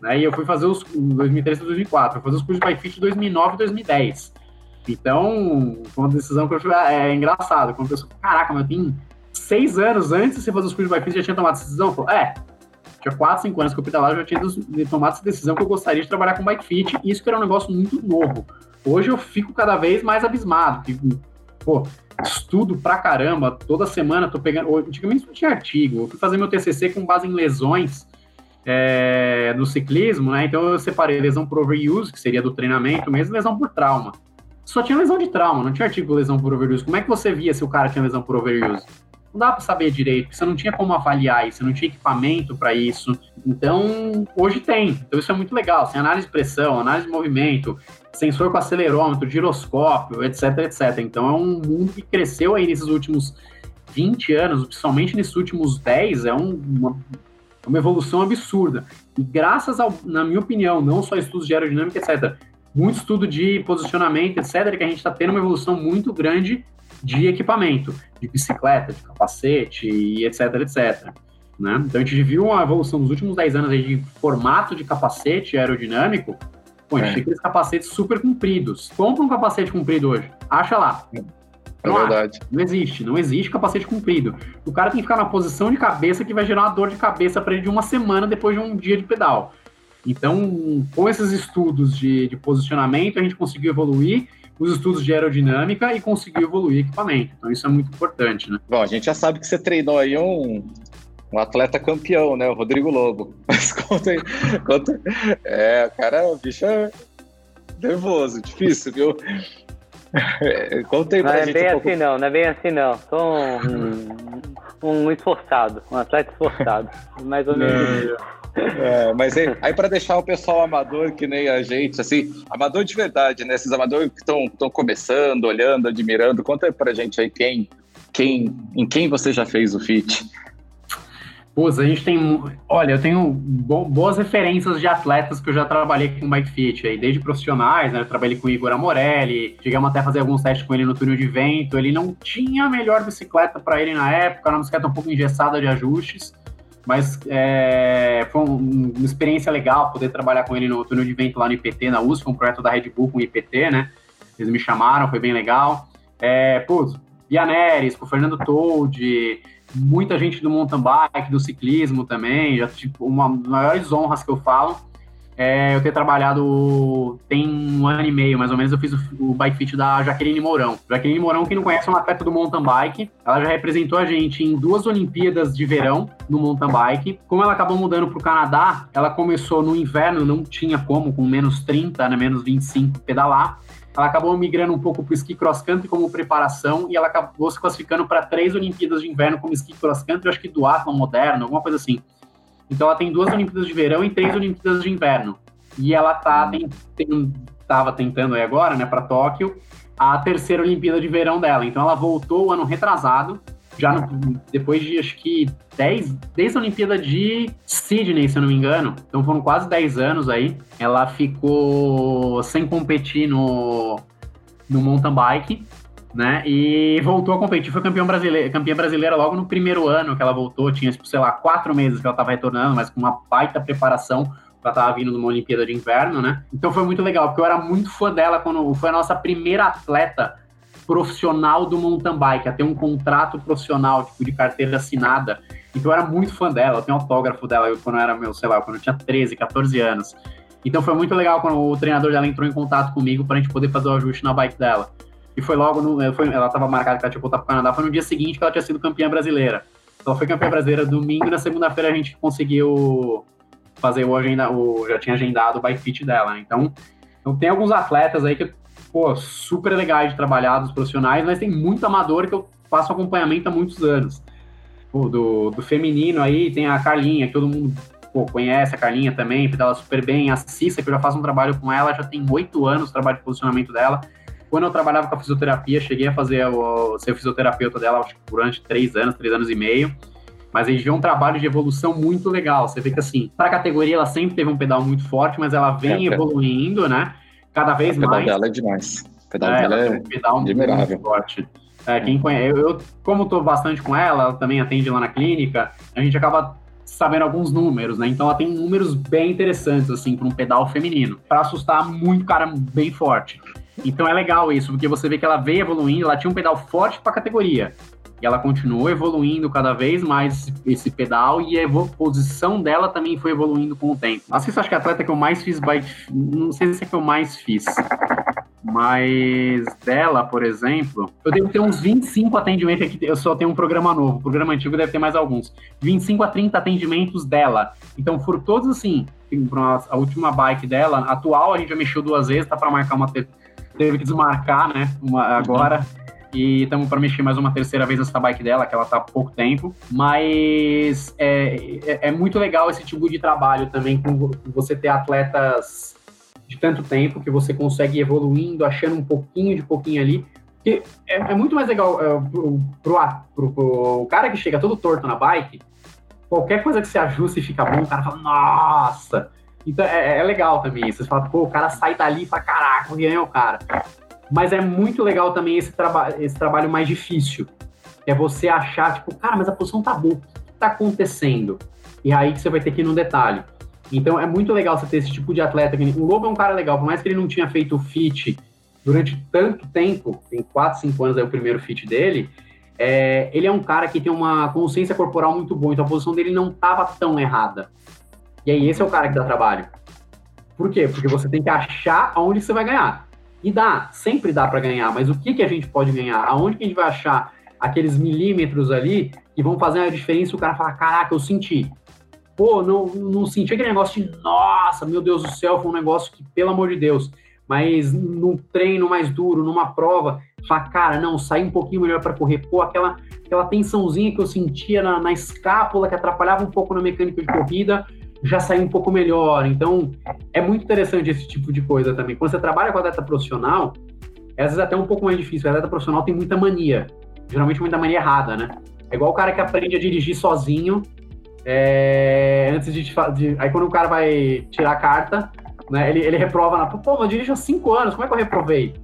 Né? E eu fui fazer os. Em 2003 e 2004, eu fazer os cursos de bike fit em 2009 e 2010. Então, foi uma decisão que eu tive. É, é engraçado. Quando a pessoa, caraca, mas eu tenho seis anos antes de você fazer os cursos de bike fit, já tinha tomado essa decisão? Eu falei, é, tinha 4, 5 anos que eu pedalava, já tinha tomado essa decisão que eu gostaria de trabalhar com bike fit, e isso que era um negócio muito novo. Hoje eu fico cada vez mais abismado, que, pô, estudo pra caramba, toda semana tô pegando. Antigamente não tinha artigo, eu fui fazer meu TCC com base em lesões é, no ciclismo, né? Então eu separei lesão por overuse, que seria do treinamento mesmo, lesão por trauma. Só tinha lesão de trauma, não tinha artigo lesão por overuse. Como é que você via se o cara tinha lesão por overuse? Não dá para saber direito, você não tinha como avaliar isso, você não tinha equipamento para isso. Então, hoje tem. Então, isso é muito legal. Tem análise de pressão, análise de movimento, sensor com acelerômetro, giroscópio, etc, etc. Então é um mundo que cresceu aí nesses últimos 20 anos, principalmente nesses últimos 10, é um, uma, uma evolução absurda. E graças ao, na minha opinião, não só estudos de aerodinâmica, etc., muito estudo de posicionamento, etc., que a gente está tendo uma evolução muito grande de equipamento, de bicicleta, de capacete e etc, etc. Né? Então a gente viu uma evolução nos últimos 10 anos de formato de capacete aerodinâmico Pô, a gente é. tem aqueles capacetes super compridos. Compra um capacete comprido hoje. Acha lá. É não verdade. Acha. Não existe. Não existe capacete comprido. O cara tem que ficar na posição de cabeça que vai gerar uma dor de cabeça para ele de uma semana depois de um dia de pedal. Então, com esses estudos de, de posicionamento, a gente conseguiu evoluir os estudos de aerodinâmica e conseguiu evoluir equipamento. Então, isso é muito importante, né? Bom, a gente já sabe que você treinou aí um, um atleta campeão, né? O Rodrigo Lobo. Mas conta aí. Conta... É, cara, o bicho é nervoso, difícil, viu? conta aí pra não é gente. Não é bem um pouco... assim, não, não é bem assim, não. Sou um, um esforçado, um atleta esforçado. Mais ou menos. É, mas aí, aí para deixar o pessoal amador que nem a gente, assim, amador de verdade, né? Esses amadores que estão começando, olhando, admirando, conta pra gente aí quem, quem, em quem você já fez o fit. Putz, a gente tem. Olha, eu tenho boas referências de atletas que eu já trabalhei com bike fit aí, desde profissionais, né? Eu trabalhei com o Igor Amorelli, chegamos até a fazer alguns testes com ele no túnel de vento. Ele não tinha a melhor bicicleta para ele na época, era uma bicicleta um pouco engessada de ajustes, mas é, foi um, uma experiência legal poder trabalhar com ele no túnel de vento lá no IPT, na USP, um projeto da Red Bull com o IPT, né? Eles me chamaram, foi bem legal. É, putz, Bianeres, com o Fernando Told muita gente do mountain bike, do ciclismo também, já, tipo, uma das maiores honras que eu falo é eu ter trabalhado tem um ano e meio, mais ou menos, eu fiz o, o bike fit da Jaqueline Mourão. Jaqueline Mourão, quem não conhece, é uma atleta do mountain bike. Ela já representou a gente em duas Olimpíadas de verão no mountain bike. Como ela acabou mudando para o Canadá, ela começou no inverno, não tinha como, com menos 30, né, menos 25, pedalar. Ela acabou migrando um pouco para o esqui cross country como preparação e ela acabou se classificando para três Olimpíadas de inverno como esqui cross country, acho que do Athlon moderno, alguma coisa assim. Então ela tem duas Olimpíadas de verão e três Olimpíadas de inverno. E ela tá tem, tem, tava tentando aí agora, né, para Tóquio, a terceira Olimpíada de verão dela. Então ela voltou o ano retrasado já no, depois de acho que 10, desde a Olimpíada de Sydney, se eu não me engano, então foram quase 10 anos aí, ela ficou sem competir no, no mountain bike, né? E voltou a competir, foi campeã brasileira, campeã brasileira logo no primeiro ano que ela voltou, tinha, tipo, sei lá, quatro meses que ela estava retornando, mas com uma baita preparação, ela estava vindo numa Olimpíada de Inverno, né? Então foi muito legal, porque eu era muito fã dela quando foi a nossa primeira atleta profissional do mountain bike, a ter um contrato profissional, tipo, de carteira assinada. Então eu era muito fã dela, eu tenho autógrafo dela eu, quando eu era meu, sei lá, quando eu tinha 13, 14 anos. Então foi muito legal quando o treinador dela entrou em contato comigo para a gente poder fazer o ajuste na bike dela. E foi logo, no, foi, ela estava marcada que ela tinha voltar para o Canadá, foi no dia seguinte que ela tinha sido campeã brasileira. Ela foi campeã brasileira domingo e na segunda-feira a gente conseguiu fazer o agenda, o, já tinha agendado o bike fit dela. Então, então tem alguns atletas aí que, pô, super legais de trabalhar, dos profissionais, mas tem muito amador que eu faço acompanhamento há muitos anos. Pô, do, do feminino aí tem a Carlinha, que todo mundo pô, conhece a Carlinha também, pedala super bem. A Cissa, que eu já faço um trabalho com ela, já tem oito anos o trabalho de posicionamento dela. Quando eu trabalhava com a fisioterapia, cheguei a fazer o, ser fisioterapeuta dela acho que durante três anos, três anos e meio. Mas a gente vê um trabalho de evolução muito legal. Você vê que, assim, para a categoria, ela sempre teve um pedal muito forte, mas ela vem é, evoluindo, né? Cada vez mais. O pedal dela é demais. O pedal é, dela é um pedal admirável. muito forte. É, quem conhece, eu, eu como estou bastante com ela, ela também atende lá na clínica, a gente acaba sabendo alguns números, né? Então ela tem números bem interessantes, assim, para um pedal feminino, para assustar muito cara bem forte. Então é legal isso, porque você vê que ela veio evoluindo, ela tinha um pedal forte para a categoria. E ela continuou evoluindo cada vez mais esse pedal e a posição dela também foi evoluindo com o tempo. Assim, acho que a atleta que eu mais fiz bike, não sei se é que eu mais fiz, mas dela, por exemplo, eu devo ter uns 25 atendimentos aqui, eu só tenho um programa novo, o programa antigo deve ter mais alguns. 25 a 30 atendimentos dela. Então, foram todos assim, a última bike dela, atual, a gente já mexeu duas vezes, tá para marcar uma teve que desmarcar, né, uma, agora. E estamos para mexer mais uma terceira vez nessa bike dela, que ela tá há pouco tempo. Mas é, é, é muito legal esse tipo de trabalho também, com você ter atletas de tanto tempo que você consegue ir evoluindo, achando um pouquinho de pouquinho ali. Porque é, é muito mais legal é, pro, pro, pro, pro, cara que chega todo torto na bike, qualquer coisa que se ajuste e fica bom, o cara fala, nossa! Então é, é legal também isso. Você fala, pô, o cara sai dali e fala, caraca, ganhou o cara. Mas é muito legal também esse, traba esse trabalho mais difícil. Que é você achar, tipo, cara, mas a posição tá boa, o que tá acontecendo? E aí que você vai ter que ir no detalhe. Então é muito legal você ter esse tipo de atleta. O Lobo é um cara legal, por mais que ele não tinha feito o fit durante tanto tempo, tem 4, 5 anos aí o primeiro fit dele, é, ele é um cara que tem uma consciência corporal muito boa, então a posição dele não estava tão errada. E aí esse é o cara que dá trabalho. Por quê? Porque você tem que achar aonde você vai ganhar. E dá, sempre dá para ganhar, mas o que, que a gente pode ganhar? Aonde que a gente vai achar aqueles milímetros ali que vão fazer a diferença o cara fala, caraca, eu senti pô, não, não senti aquele negócio de, nossa, meu Deus do céu, foi um negócio que, pelo amor de Deus, mas num treino mais duro, numa prova, fala, cara, não, sair um pouquinho melhor para correr, pô, aquela, aquela tensãozinha que eu sentia na, na escápula, que atrapalhava um pouco na mecânica de corrida, já saiu um pouco melhor. Então, é muito interessante esse tipo de coisa também. Quando você trabalha com atleta profissional, é às vezes até um pouco mais difícil. O atleta profissional tem muita mania, geralmente muita mania errada, né? É igual o cara que aprende a dirigir sozinho é, antes de, de, Aí quando o cara vai tirar a carta, né, ele, ele reprova na. Pô, eu dirijo há cinco anos, como é que eu reprovei?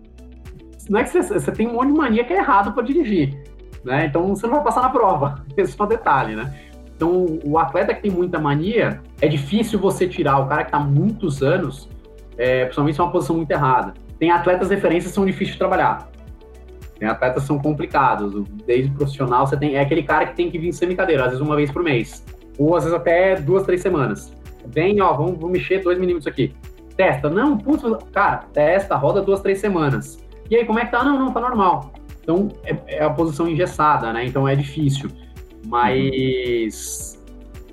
Não é que você, você tem um monte de mania que é errado para dirigir. Né? Então você não vai passar na prova. Esse é um detalhe, né? Então, o atleta que tem muita mania, é difícil você tirar o cara que está muitos anos, é, principalmente se é uma posição muito errada. Tem atletas referências são difíceis de trabalhar. Tem atletas são complicados. Desde profissional, você tem. É aquele cara que tem que vir sem cadeira, às vezes uma vez por mês ou às vezes até duas, três semanas. Vem, ó, vamos, vamos mexer dois milímetros aqui. Testa. Não, putz, cara, testa, roda duas, três semanas. E aí, como é que tá? Não, não, tá normal. Então, é, é a posição engessada, né? Então é difícil. Mas,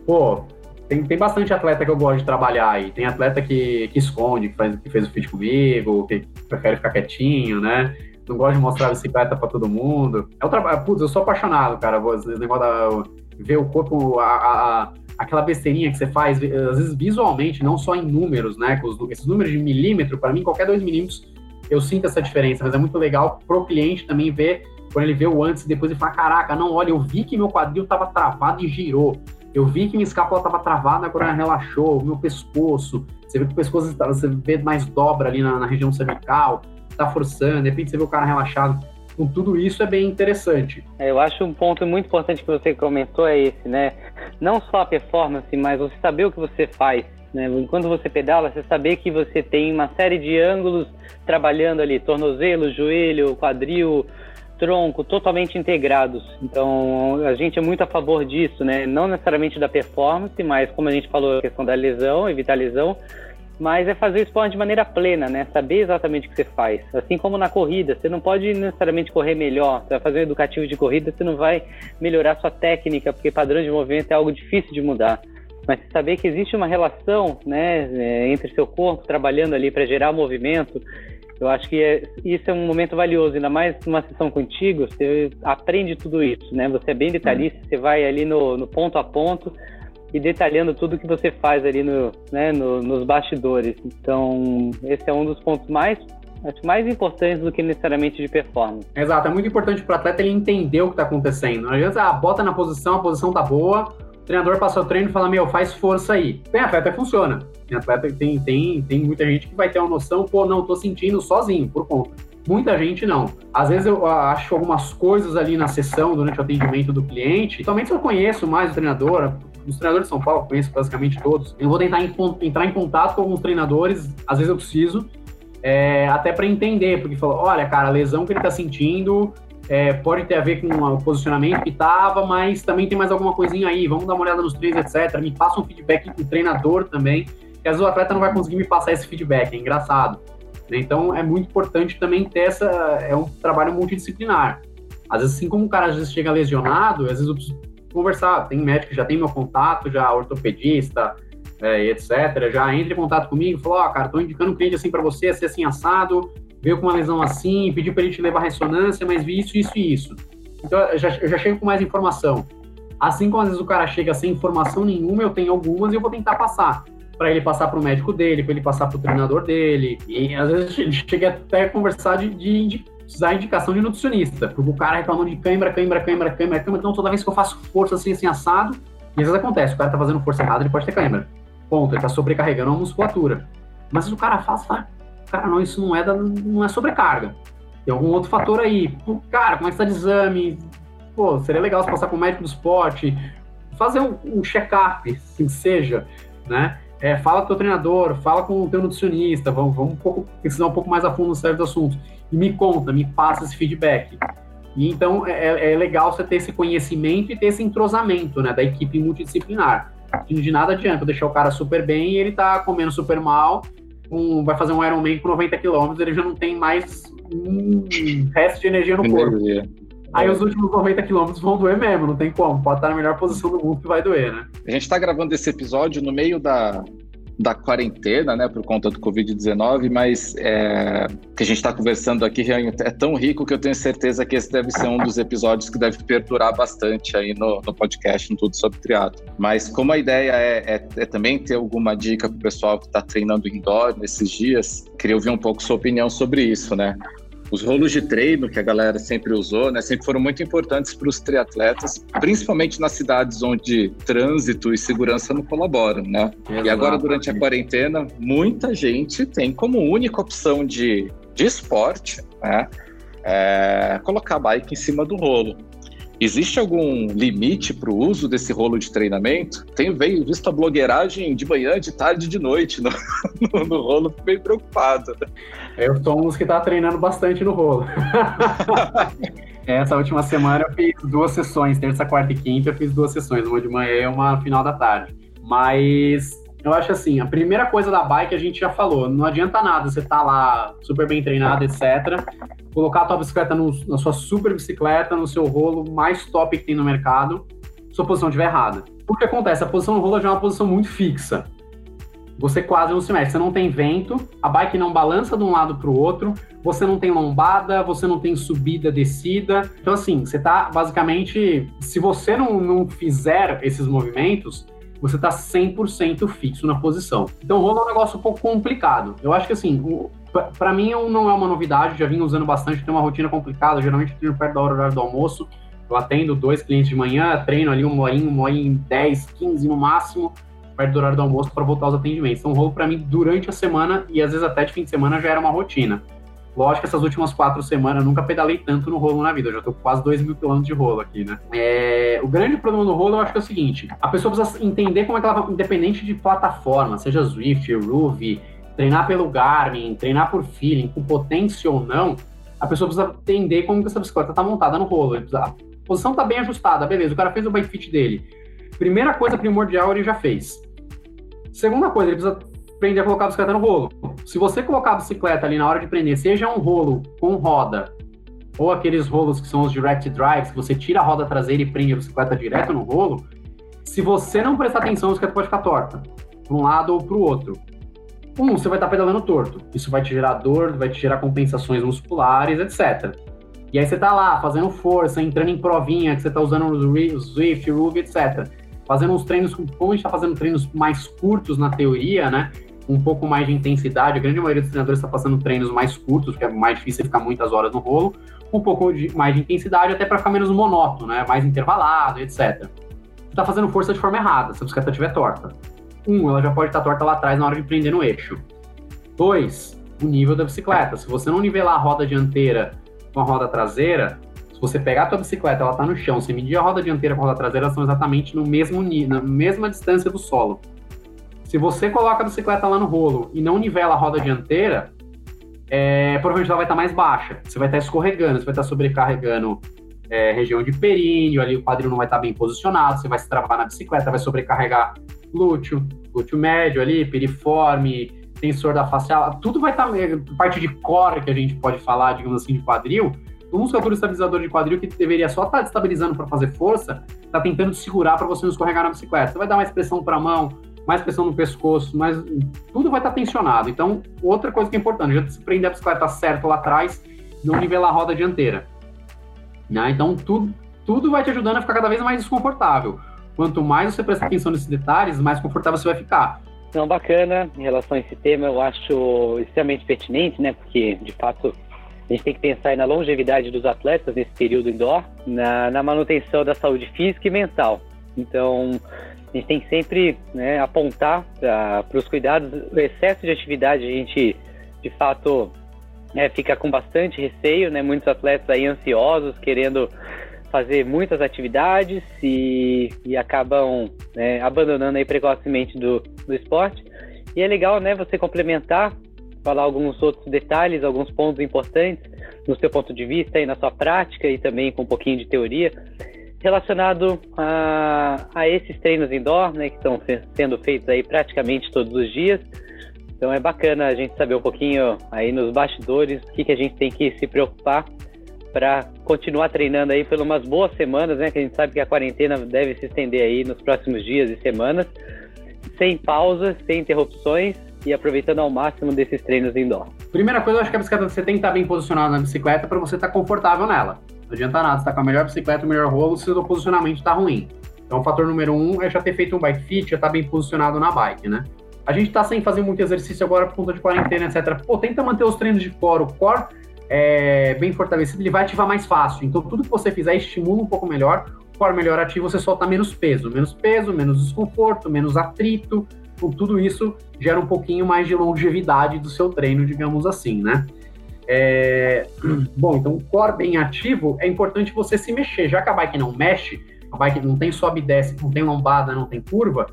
pô, tem, tem bastante atleta que eu gosto de trabalhar aí. Tem atleta que, que esconde, que, faz, que fez o fit comigo, que prefere ficar quietinho, né? Não gosta de mostrar a bicicleta para todo mundo. É o trabalho. Putz, eu sou apaixonado, cara. Esse negócio da ver o corpo, a, a, aquela besteirinha que você faz, às vezes visualmente, não só em números, né? Os, esses números de milímetro, para mim, qualquer dois milímetros, eu sinto essa diferença, mas é muito legal pro cliente também ver, quando ele vê o antes e depois ele fala, caraca, não, olha, eu vi que meu quadril tava travado e girou. Eu vi que minha escápula tava travada, agora relaxou, o meu pescoço. Você vê que o pescoço, você vê mais dobra ali na, na região cervical, tá forçando, de repente você vê o cara relaxado com tudo isso é bem interessante. É, eu acho um ponto muito importante que você comentou é esse, né? Não só a performance, mas você saber o que você faz. Né? Quando você pedala, você saber que você tem uma série de ângulos trabalhando ali, tornozelo, joelho, quadril, tronco, totalmente integrados. Então, a gente é muito a favor disso, né? Não necessariamente da performance, mas como a gente falou, a questão da lesão, evitar lesão, mas é fazer o esporte de maneira plena, né? Saber exatamente o que você faz. Assim como na corrida, você não pode necessariamente correr melhor. Você vai fazer um educativo de corrida, você não vai melhorar sua técnica, porque padrão de movimento é algo difícil de mudar. Mas saber que existe uma relação, né, é, entre seu corpo trabalhando ali para gerar movimento, eu acho que é, isso é um momento valioso, ainda mais numa sessão contigo, você aprende tudo isso, né? Você é bem detalhista, você vai ali no, no ponto a ponto e detalhando tudo que você faz ali no, né, no, nos bastidores. Então, esse é um dos pontos mais acho mais importantes do que necessariamente de performance. Exato, é muito importante para o atleta ele entender o que está acontecendo. Não adianta, ah, bota na posição, a posição tá boa, o treinador passa o treino e fala, meu, faz força aí. Tem atleta que funciona. Tem atleta que tem, tem, tem muita gente que vai ter uma noção, pô, não, tô sentindo sozinho, por conta. Muita gente não. Às vezes eu acho algumas coisas ali na sessão, durante o atendimento do cliente, somente se eu conheço mais o treinador, os treinadores de São Paulo, conheço basicamente todos. Eu vou tentar em, entrar em contato com alguns treinadores, às vezes eu preciso, é, até para entender, porque falou, olha, cara, a lesão que ele está sentindo é, pode ter a ver com o posicionamento que estava, mas também tem mais alguma coisinha aí, vamos dar uma olhada nos treinos, etc. Me passa um feedback do treinador também, que às vezes o atleta não vai conseguir me passar esse feedback, é engraçado. Né? Então é muito importante também ter essa, é um trabalho multidisciplinar. Às vezes, assim como o cara às vezes chega lesionado, às vezes eu preciso conversar. Tem médico que já tem meu contato, já ortopedista, é, etc. Já entra em contato comigo falou: Ó, oh, cara, tô indicando um cliente assim para você, assim, assim, assado, veio com uma lesão assim, pediu para ele te levar ressonância, mas vi isso, isso e isso. Então, eu já, eu já chego com mais informação. Assim como às vezes o cara chega sem informação nenhuma, eu tenho algumas e eu vou tentar passar. Para ele passar para o médico dele, para ele passar para o treinador dele. E às vezes chega até a conversar de, de, de precisar indicação de nutricionista, porque o cara reclamando de cãibra, cãibra, cãibra, cãibra, cãibra, então toda vez que eu faço força assim, assim, assado, e às vezes acontece, o cara tá fazendo força errada, ele pode ter cãibra. Ponto, ele tá sobrecarregando a musculatura. Mas se o cara faz, fala, cara, não, isso não é, da, não é sobrecarga. Tem algum outro fator aí. Pô, cara, como é que tá de exame? Pô, seria legal você passar com o médico do esporte, fazer um, um check-up, assim seja, né? É, fala com o teu treinador, fala com o teu nutricionista, vamos, vamos um pouco, precisar um pouco mais a fundo no certos assuntos e me conta, me passa esse feedback. E então é, é, é, legal você ter esse conhecimento e ter esse entrosamento né, da equipe multidisciplinar. De nada adianta deixar o cara super bem e ele tá comendo super mal, um, vai fazer um Ironman com 90 km, ele já não tem mais um resto de energia no corpo. Aí os últimos 90 quilômetros vão doer mesmo, não tem como. Pode estar na melhor posição do mundo que vai doer, né? A gente está gravando esse episódio no meio da, da quarentena, né, por conta do Covid-19, mas é, que a gente está conversando aqui é tão rico que eu tenho certeza que esse deve ser um dos episódios que deve perdurar bastante aí no, no podcast, no Tudo Sobre Triatlo. Mas como a ideia é, é, é também ter alguma dica para o pessoal que está treinando indoor nesses dias, queria ouvir um pouco sua opinião sobre isso, né? Os rolos de treino que a galera sempre usou, né, sempre foram muito importantes para os triatletas, principalmente nas cidades onde trânsito e segurança não colaboram, né? E agora, durante a quarentena, muita gente tem como única opção de, de esporte, né, é, colocar a bike em cima do rolo. Existe algum limite para o uso desse rolo de treinamento? Tenho visto a blogueiragem de manhã, de tarde e de noite no, no, no rolo, fico bem preocupado. Eu sou um dos que está treinando bastante no rolo. Essa última semana eu fiz duas sessões, terça, quarta e quinta eu fiz duas sessões, uma de manhã e uma final da tarde. Mas eu acho assim, a primeira coisa da bike a gente já falou, não adianta nada você tá lá super bem treinado, etc. Colocar a tua bicicleta no, na sua super bicicleta, no seu rolo mais top que tem no mercado, sua posição estiver errada. O que acontece? A posição no rolo já é uma posição muito fixa. Você quase não se mexe, você não tem vento, a bike não balança de um lado para o outro, você não tem lombada, você não tem subida, descida. Então, assim, você tá basicamente. Se você não, não fizer esses movimentos, você está 100% fixo na posição. Então, é um negócio um pouco complicado. Eu acho que, assim, para mim não é uma novidade, já vim usando bastante, tem uma rotina complicada, geralmente treino perto da hora do almoço, eu atendo dois clientes de manhã, treino ali uma horinha, uma horinha 10, 15 no máximo, perto do horário do almoço para voltar aos atendimentos. Então, rolo para mim, durante a semana e às vezes até de fim de semana, já era uma rotina. Lógico que essas últimas quatro semanas eu nunca pedalei tanto no rolo na vida, eu já tô com quase 2 mil quilômetros de rolo aqui, né? É, o grande problema do rolo eu acho que é o seguinte: a pessoa precisa entender como é que ela vai, independente de plataforma, seja Swift, Ruby, treinar pelo Garmin, treinar por feeling, com potência ou não, a pessoa precisa entender como que essa bicicleta tá montada no rolo. A posição tá bem ajustada, beleza, o cara fez o bike fit dele. Primeira coisa primordial ele já fez. Segunda coisa, ele precisa aprender a colocar a bicicleta no rolo. Se você colocar a bicicleta ali na hora de prender, seja um rolo com roda, ou aqueles rolos que são os direct drives, que você tira a roda traseira e prende a bicicleta direto no rolo, se você não prestar atenção, a bicicleta pode ficar torta, para um lado ou para o outro. Um, você vai estar pedalando torto. Isso vai te gerar dor, vai te gerar compensações musculares, etc. E aí você tá lá, fazendo força, entrando em provinha, que você tá usando o Swift, Ruby, etc. Fazendo uns treinos, como a gente tá fazendo treinos mais curtos na teoria, né? Um pouco mais de intensidade. A grande maioria dos treinadores está passando treinos mais curtos, que é mais difícil ficar muitas horas no rolo, um pouco de, mais de intensidade, até para ficar menos monótono, né? mais intervalado, etc. Está fazendo força de forma errada, se a bicicleta estiver torta. Um, ela já pode estar tá torta lá atrás na hora de prender no eixo. Dois, o nível da bicicleta. Se você não nivelar a roda dianteira com a roda traseira, se você pegar a tua bicicleta, ela está no chão, você medir a roda dianteira com a roda traseira, elas são exatamente no mesmo na mesma distância do solo. Se você coloca a bicicleta lá no rolo e não nivela a roda dianteira, é, provavelmente ela vai estar mais baixa. Você vai estar escorregando, você vai estar sobrecarregando é, região de períneo, ali o quadril não vai estar bem posicionado, você vai se travar na bicicleta, vai sobrecarregar glúteo, glúteo médio ali, piriforme, tensor da facial, tudo vai estar, é, parte de core que a gente pode falar, digamos assim, de quadril, o musculatura estabilizador de quadril que deveria só estar estabilizando para fazer força, está tentando segurar para você não escorregar na bicicleta. Você vai dar mais pressão para a mão, mais pressão no pescoço, mas tudo vai estar tensionado. Então, outra coisa que é importante, já se prender a bicicleta certo lá atrás, não nivelar a roda dianteira. Né? Então, tudo, tudo vai te ajudando a ficar cada vez mais desconfortável. Quanto mais você prestar atenção nesses detalhes, mais confortável você vai ficar. Então, bacana, em relação a esse tema, eu acho extremamente pertinente, né? Porque, de fato, a gente tem que pensar na longevidade dos atletas nesse período indoor, na, na manutenção da saúde física e mental. Então, a gente tem que sempre né, apontar para os cuidados. O excesso de atividade, a gente, de fato, né, fica com bastante receio, né? Muitos atletas aí ansiosos, querendo fazer muitas atividades e, e acabam né, abandonando aí precocemente do, do esporte. E é legal, né, você complementar, falar alguns outros detalhes, alguns pontos importantes no seu ponto de vista e na sua prática e também com um pouquinho de teoria relacionado a, a esses treinos indoor, né, que estão sendo feitos aí praticamente todos os dias. Então é bacana a gente saber um pouquinho aí nos bastidores o que, que a gente tem que se preocupar para continuar treinando aí por umas boas semanas, né? Que a gente sabe que a quarentena deve se estender aí nos próximos dias e semanas, sem pausas, sem interrupções e aproveitando ao máximo desses treinos indoor. Primeira coisa, eu acho que a bicicleta você tem que estar bem posicionado na bicicleta para você estar confortável nela. Não adianta nada, você tá com a melhor bicicleta, o melhor rolo, se o posicionamento está ruim. Então, o fator número um é já ter feito um bike fit, já tá bem posicionado na bike, né? A gente tá sem fazer muito exercício agora por conta de quarentena, etc. Pô, tenta manter os treinos de core. O core é bem fortalecido, ele vai ativar mais fácil. Então, tudo que você fizer estimula um pouco melhor. O core melhor ativo, você solta menos peso. Menos peso, menos desconforto, menos atrito. Então, tudo isso gera um pouquinho mais de longevidade do seu treino, digamos assim, né? É... Bom, então o core bem ativo é importante você se mexer. Já que a bike não mexe, a bike não tem sobe e desce, não tem lombada, não tem curva,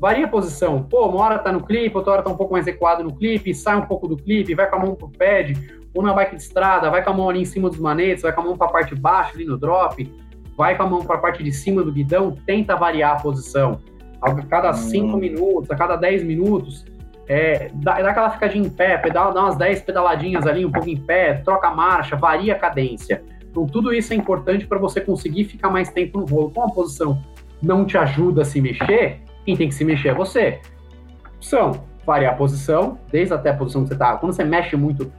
varia a posição. Pô, uma hora tá no clipe, outra hora tá um pouco mais equado no clipe, sai um pouco do clipe, vai com a mão pro pad, ou na bike de estrada, vai com a mão ali em cima dos manetes, vai com a mão para a parte de baixo ali no drop, vai com a mão para a parte de cima do guidão, tenta variar a posição. A cada 5 hum. minutos, a cada 10 minutos, é, dá, dá aquela ficadinha em pé, pedala, dá umas 10 pedaladinhas ali, um pouco em pé, troca a marcha, varia a cadência. Então, tudo isso é importante para você conseguir ficar mais tempo no rolo. Como a posição não te ajuda a se mexer, quem tem que se mexer é você. São variar a posição, desde até a posição que você está. Quando você mexe muito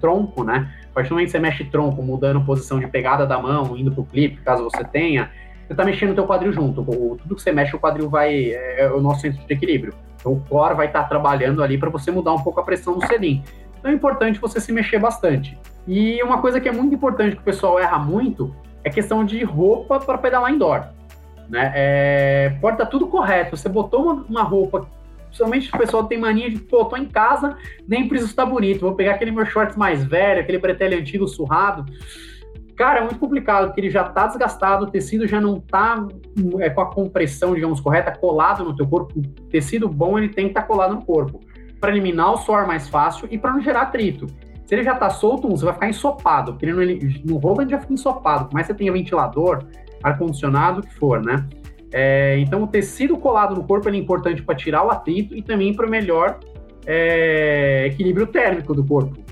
tronco, né? A partir do momento que você mexe tronco, mudando posição de pegada da mão, indo para o clipe, caso você tenha, você está mexendo o teu quadril junto. tudo que você mexe, o quadril vai. É, é o nosso centro de equilíbrio. Então, o core vai estar trabalhando ali para você mudar um pouco a pressão do selim. Então, é importante você se mexer bastante. E uma coisa que é muito importante que o pessoal erra muito é questão de roupa para pedalar indoor. Né? É, pode estar tudo correto. Você botou uma, uma roupa principalmente o pessoal tem mania de, pô, tô em casa, nem preciso estar bonito, vou pegar aquele meu shorts mais velho, aquele bretelle antigo surrado. Cara, é muito complicado, porque ele já tá desgastado, o tecido já não tá é, com a compressão, digamos, correta, colado no teu corpo. O tecido bom, ele tem que estar tá colado no corpo, para eliminar o suor mais fácil e para não gerar atrito. Se ele já tá solto, você vai ficar ensopado, porque ele, no roubo ele já fica ensopado, mas você tem ventilador, ar-condicionado, o que for, né? É, então, o tecido colado no corpo é importante para tirar o atrito e também para o melhor é, equilíbrio térmico do corpo.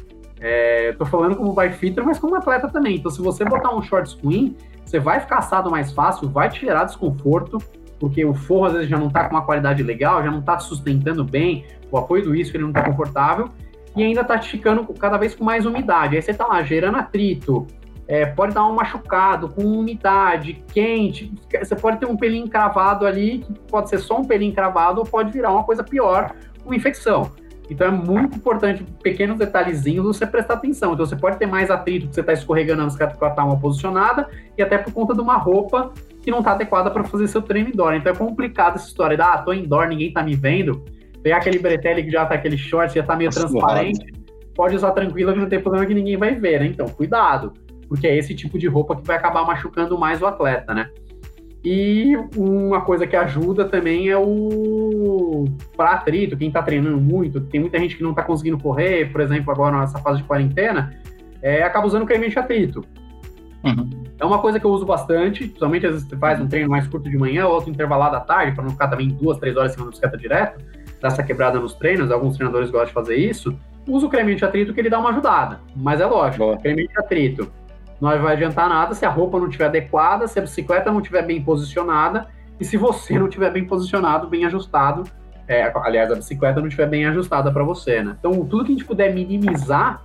É, tô falando como bikefitter, mas como atleta também. Então, se você botar um shorts ruim, você vai ficar assado mais fácil, vai te gerar desconforto, porque o forro às vezes já não está com uma qualidade legal, já não está sustentando bem, o apoio do isco ele não está confortável, e ainda está ficando cada vez com mais umidade. Aí você está lá gerando atrito, é, pode dar um machucado com umidade, quente, você pode ter um pelinho cravado ali, que pode ser só um pelinho cravado, ou pode virar uma coisa pior, uma infecção. Então é muito importante, pequenos detalhezinhos, você prestar atenção. Então você pode ter mais atrito que você está escorregando antes que ela está uma posicionada, e até por conta de uma roupa que não está adequada para fazer seu treino indoor. Então é complicado essa história de, ah, tô indoor, ninguém está me vendo. Pegar aquele bretelle que já tá aquele short, já está meio Nossa, transparente, pode usar tranquilo que não tem problema que ninguém vai ver, né? Então, cuidado porque é esse tipo de roupa que vai acabar machucando mais o atleta, né? E uma coisa que ajuda também é o para atrito, quem está treinando muito, tem muita gente que não está conseguindo correr, por exemplo, agora nessa fase de quarentena, é, acaba usando creme anti-atrito. Uhum. É uma coisa que eu uso bastante, principalmente às vezes você faz um treino mais curto de manhã, outro intervalado à tarde, para não ficar também duas, três horas em cima da bicicleta direto, dar essa quebrada nos treinos, alguns treinadores gostam de fazer isso. Usa o creme anti-atrito que ele dá uma ajudada, mas é lógico, Boa. creme anti-atrito não vai adiantar nada se a roupa não estiver adequada, se a bicicleta não estiver bem posicionada e se você não estiver bem posicionado, bem ajustado. É, aliás, a bicicleta não estiver bem ajustada para você, né? Então, tudo que a gente puder minimizar,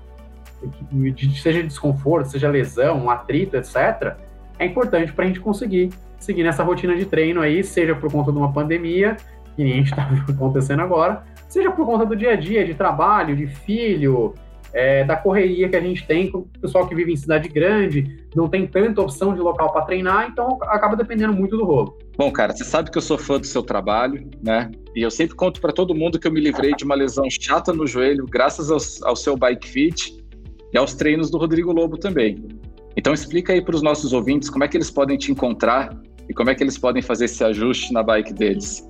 seja desconforto, seja lesão, um atrito, etc., é importante para a gente conseguir seguir nessa rotina de treino aí, seja por conta de uma pandemia, que a gente está acontecendo agora, seja por conta do dia a dia, de trabalho, de filho, é, da correria que a gente tem com o pessoal que vive em cidade grande, não tem tanta opção de local para treinar, então acaba dependendo muito do rolo. Bom, cara, você sabe que eu sou fã do seu trabalho, né? E eu sempre conto para todo mundo que eu me livrei de uma lesão chata no joelho, graças ao, ao seu bike fit e aos treinos do Rodrigo Lobo também. Então explica aí para os nossos ouvintes como é que eles podem te encontrar e como é que eles podem fazer esse ajuste na bike deles.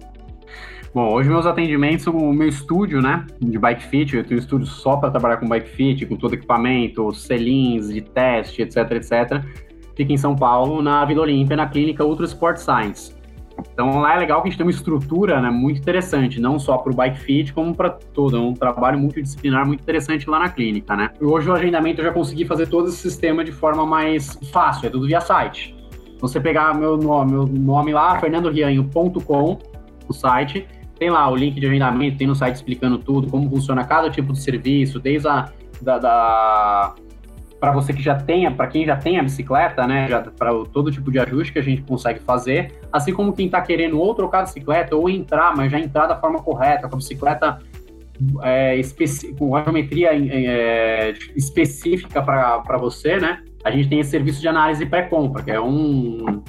Bom, hoje meus atendimentos, o meu estúdio, né, de bike fit, eu tenho um estúdio só para trabalhar com bike fit, com todo equipamento, selins de teste, etc, etc. Fica em São Paulo, na Vila Olímpia, na clínica Ultra Sport Science. Então lá é legal que a gente tem uma estrutura né, muito interessante, não só para o bike fit, como para todo. É um trabalho multidisciplinar muito interessante lá na clínica, né? Hoje o agendamento eu já consegui fazer todo esse sistema de forma mais fácil, é tudo via site. Você pegar meu nome, meu nome lá, fernandorianho.com, o site, tem lá o link de agendamento, tem no site explicando tudo, como funciona cada tipo de serviço, desde a da, da para você que já tenha, para quem já tem a bicicleta, né, para todo tipo de ajuste que a gente consegue fazer, assim como quem está querendo ou trocar a bicicleta ou entrar, mas já entrar da forma correta, com a bicicleta é, com a geometria é, específica para você, né? A gente tem esse serviço de análise pré-compra, que é um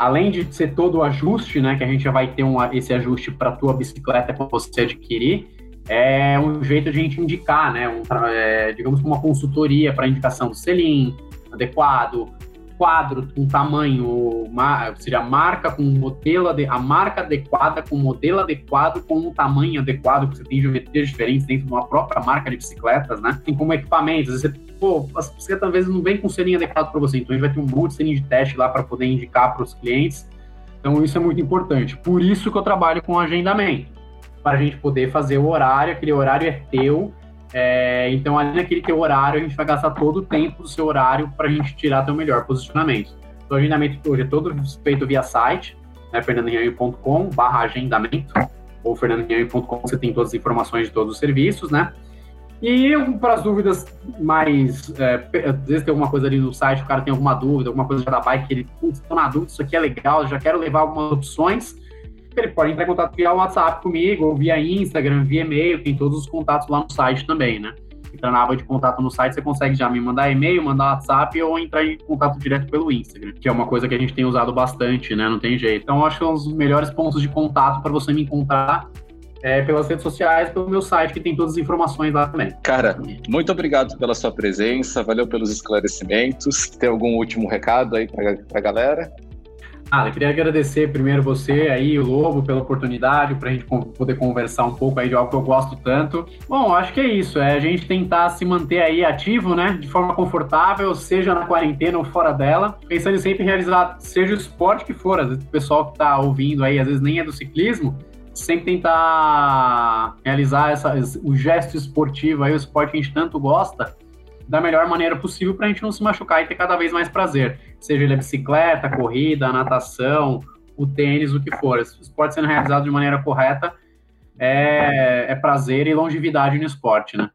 além de ser todo o ajuste, né, que a gente já vai ter um, esse ajuste para a tua bicicleta para você adquirir, é um jeito de a gente indicar, né, um, é, digamos uma consultoria para indicação do selim adequado, quadro com tamanho, uma, seja marca com modelo, a marca adequada com modelo adequado com um tamanho adequado, que você tem geometrias diferentes dentro de uma própria marca de bicicletas, né? Tem como equipamentos, você, pô, as bicicletas às vezes não vem com selinho adequado para você, então a gente vai ter um monte de selinho de teste lá para poder indicar para os clientes. Então isso é muito importante. Por isso que eu trabalho com agendamento, para a gente poder fazer o horário, aquele horário é teu, é, então, ali naquele teu horário, a gente vai gastar todo o tempo do seu horário para a gente tirar teu melhor posicionamento. Então, o agendamento hoje é todo feito via site, né, fernandinhanho.com barra agendamento, ou fernandinhanho.com, você tem todas as informações de todos os serviços, né? E para as dúvidas mais. É, às vezes tem alguma coisa ali no site, o cara tem alguma dúvida, alguma coisa da bike, ele, putz, estou na dúvida, isso aqui é legal, já quero levar algumas opções ele pode entrar em contato via WhatsApp comigo, ou via Instagram, via e-mail, tem todos os contatos lá no site também, né? Entra na aba de contato no site, você consegue já me mandar e-mail, mandar WhatsApp ou entrar em contato direto pelo Instagram, que é uma coisa que a gente tem usado bastante, né? Não tem jeito. Então, acho que são os melhores pontos de contato para você me encontrar é, pelas redes sociais, pelo meu site, que tem todas as informações lá também. Cara, muito obrigado pela sua presença, valeu pelos esclarecimentos. Tem algum último recado aí para a galera? Ah, eu queria agradecer primeiro você aí, o Lobo, pela oportunidade, para a gente poder conversar um pouco aí de algo que eu gosto tanto. Bom, acho que é isso, é a gente tentar se manter aí ativo, né, de forma confortável, seja na quarentena ou fora dela, pensando em sempre realizar, seja o esporte que for, às vezes o pessoal que está ouvindo aí, às vezes nem é do ciclismo, sempre tentar realizar essa, o gesto esportivo aí, o esporte que a gente tanto gosta, da melhor maneira possível para a gente não se machucar e ter cada vez mais prazer. Seja ele a bicicleta, a corrida, a natação, o tênis, o que for. O esporte sendo realizado de maneira correta é, é prazer e longevidade no esporte, né?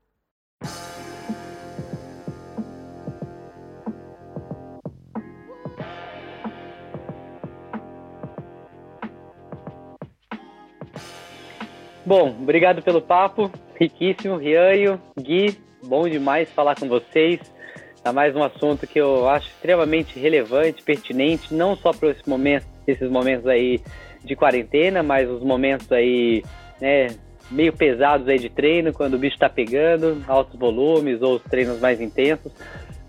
Bom, obrigado pelo papo, riquíssimo, Rianho, Gui, bom demais falar com vocês. Tá mais um assunto que eu acho extremamente relevante, pertinente, não só para esse momento, esses momentos aí de quarentena, mas os momentos aí, né, meio pesados aí de treino, quando o bicho está pegando, altos volumes ou os treinos mais intensos.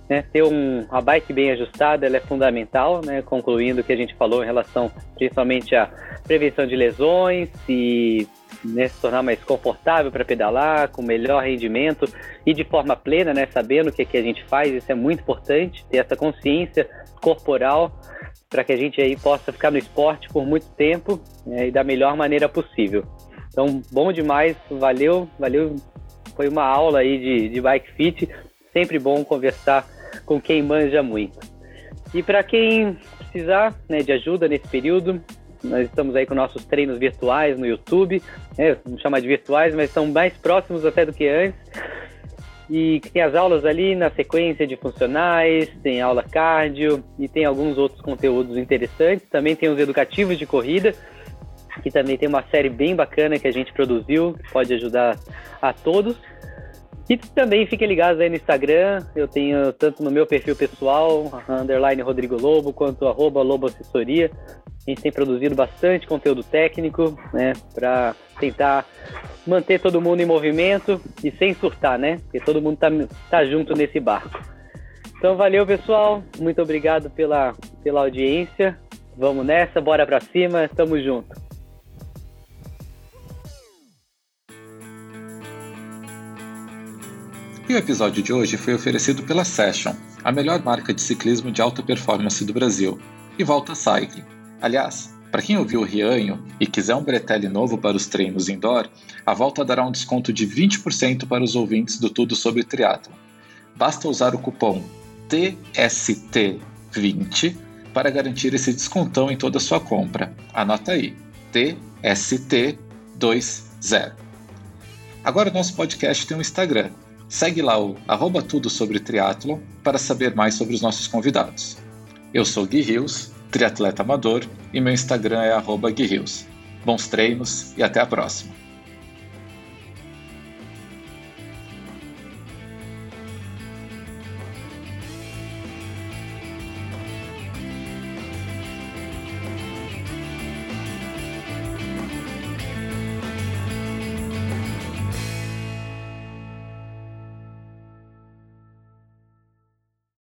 Né, ter um, uma bike bem ajustada é fundamental, né, concluindo o que a gente falou em relação principalmente à prevenção de lesões e né, se tornar mais confortável para pedalar, com melhor rendimento e de forma plena, né, sabendo o que, é que a gente faz, isso é muito importante, ter essa consciência corporal para que a gente aí possa ficar no esporte por muito tempo né, e da melhor maneira possível. Então, bom demais, valeu, valeu, foi uma aula aí de, de bike fit, sempre bom conversar com quem manja muito. E para quem precisar né, de ajuda nesse período, nós estamos aí com nossos treinos virtuais no YouTube, né? vamos chamar de virtuais, mas são mais próximos até do que antes. E tem as aulas ali na sequência de funcionais, tem aula cardio e tem alguns outros conteúdos interessantes. Também tem os educativos de corrida, que também tem uma série bem bacana que a gente produziu, que pode ajudar a todos. E também fiquem ligados aí no Instagram, eu tenho tanto no meu perfil pessoal, underline Rodrigo Lobo, quanto arroba Lobo Assessoria. A gente tem produzido bastante conteúdo técnico, né, para tentar manter todo mundo em movimento e sem surtar, né? Porque todo mundo tá, tá junto nesse barco. Então valeu, pessoal. Muito obrigado pela, pela audiência. Vamos nessa, bora pra cima, tamo junto. E o episódio de hoje foi oferecido pela Session, a melhor marca de ciclismo de alta performance do Brasil, e Volta Cycling Aliás, para quem ouviu o Rianho e quiser um bretelle novo para os treinos indoor, a Volta dará um desconto de 20% para os ouvintes do Tudo Sobre Triathlon. Basta usar o cupom TST20 para garantir esse descontão em toda a sua compra. Anota aí, TST20. Agora o nosso podcast tem um Instagram. Segue lá o arroba tudo sobre triatlon para saber mais sobre os nossos convidados. Eu sou Gui Rios triatleta amador, e meu Instagram é guirrios. Bons treinos e até a próxima!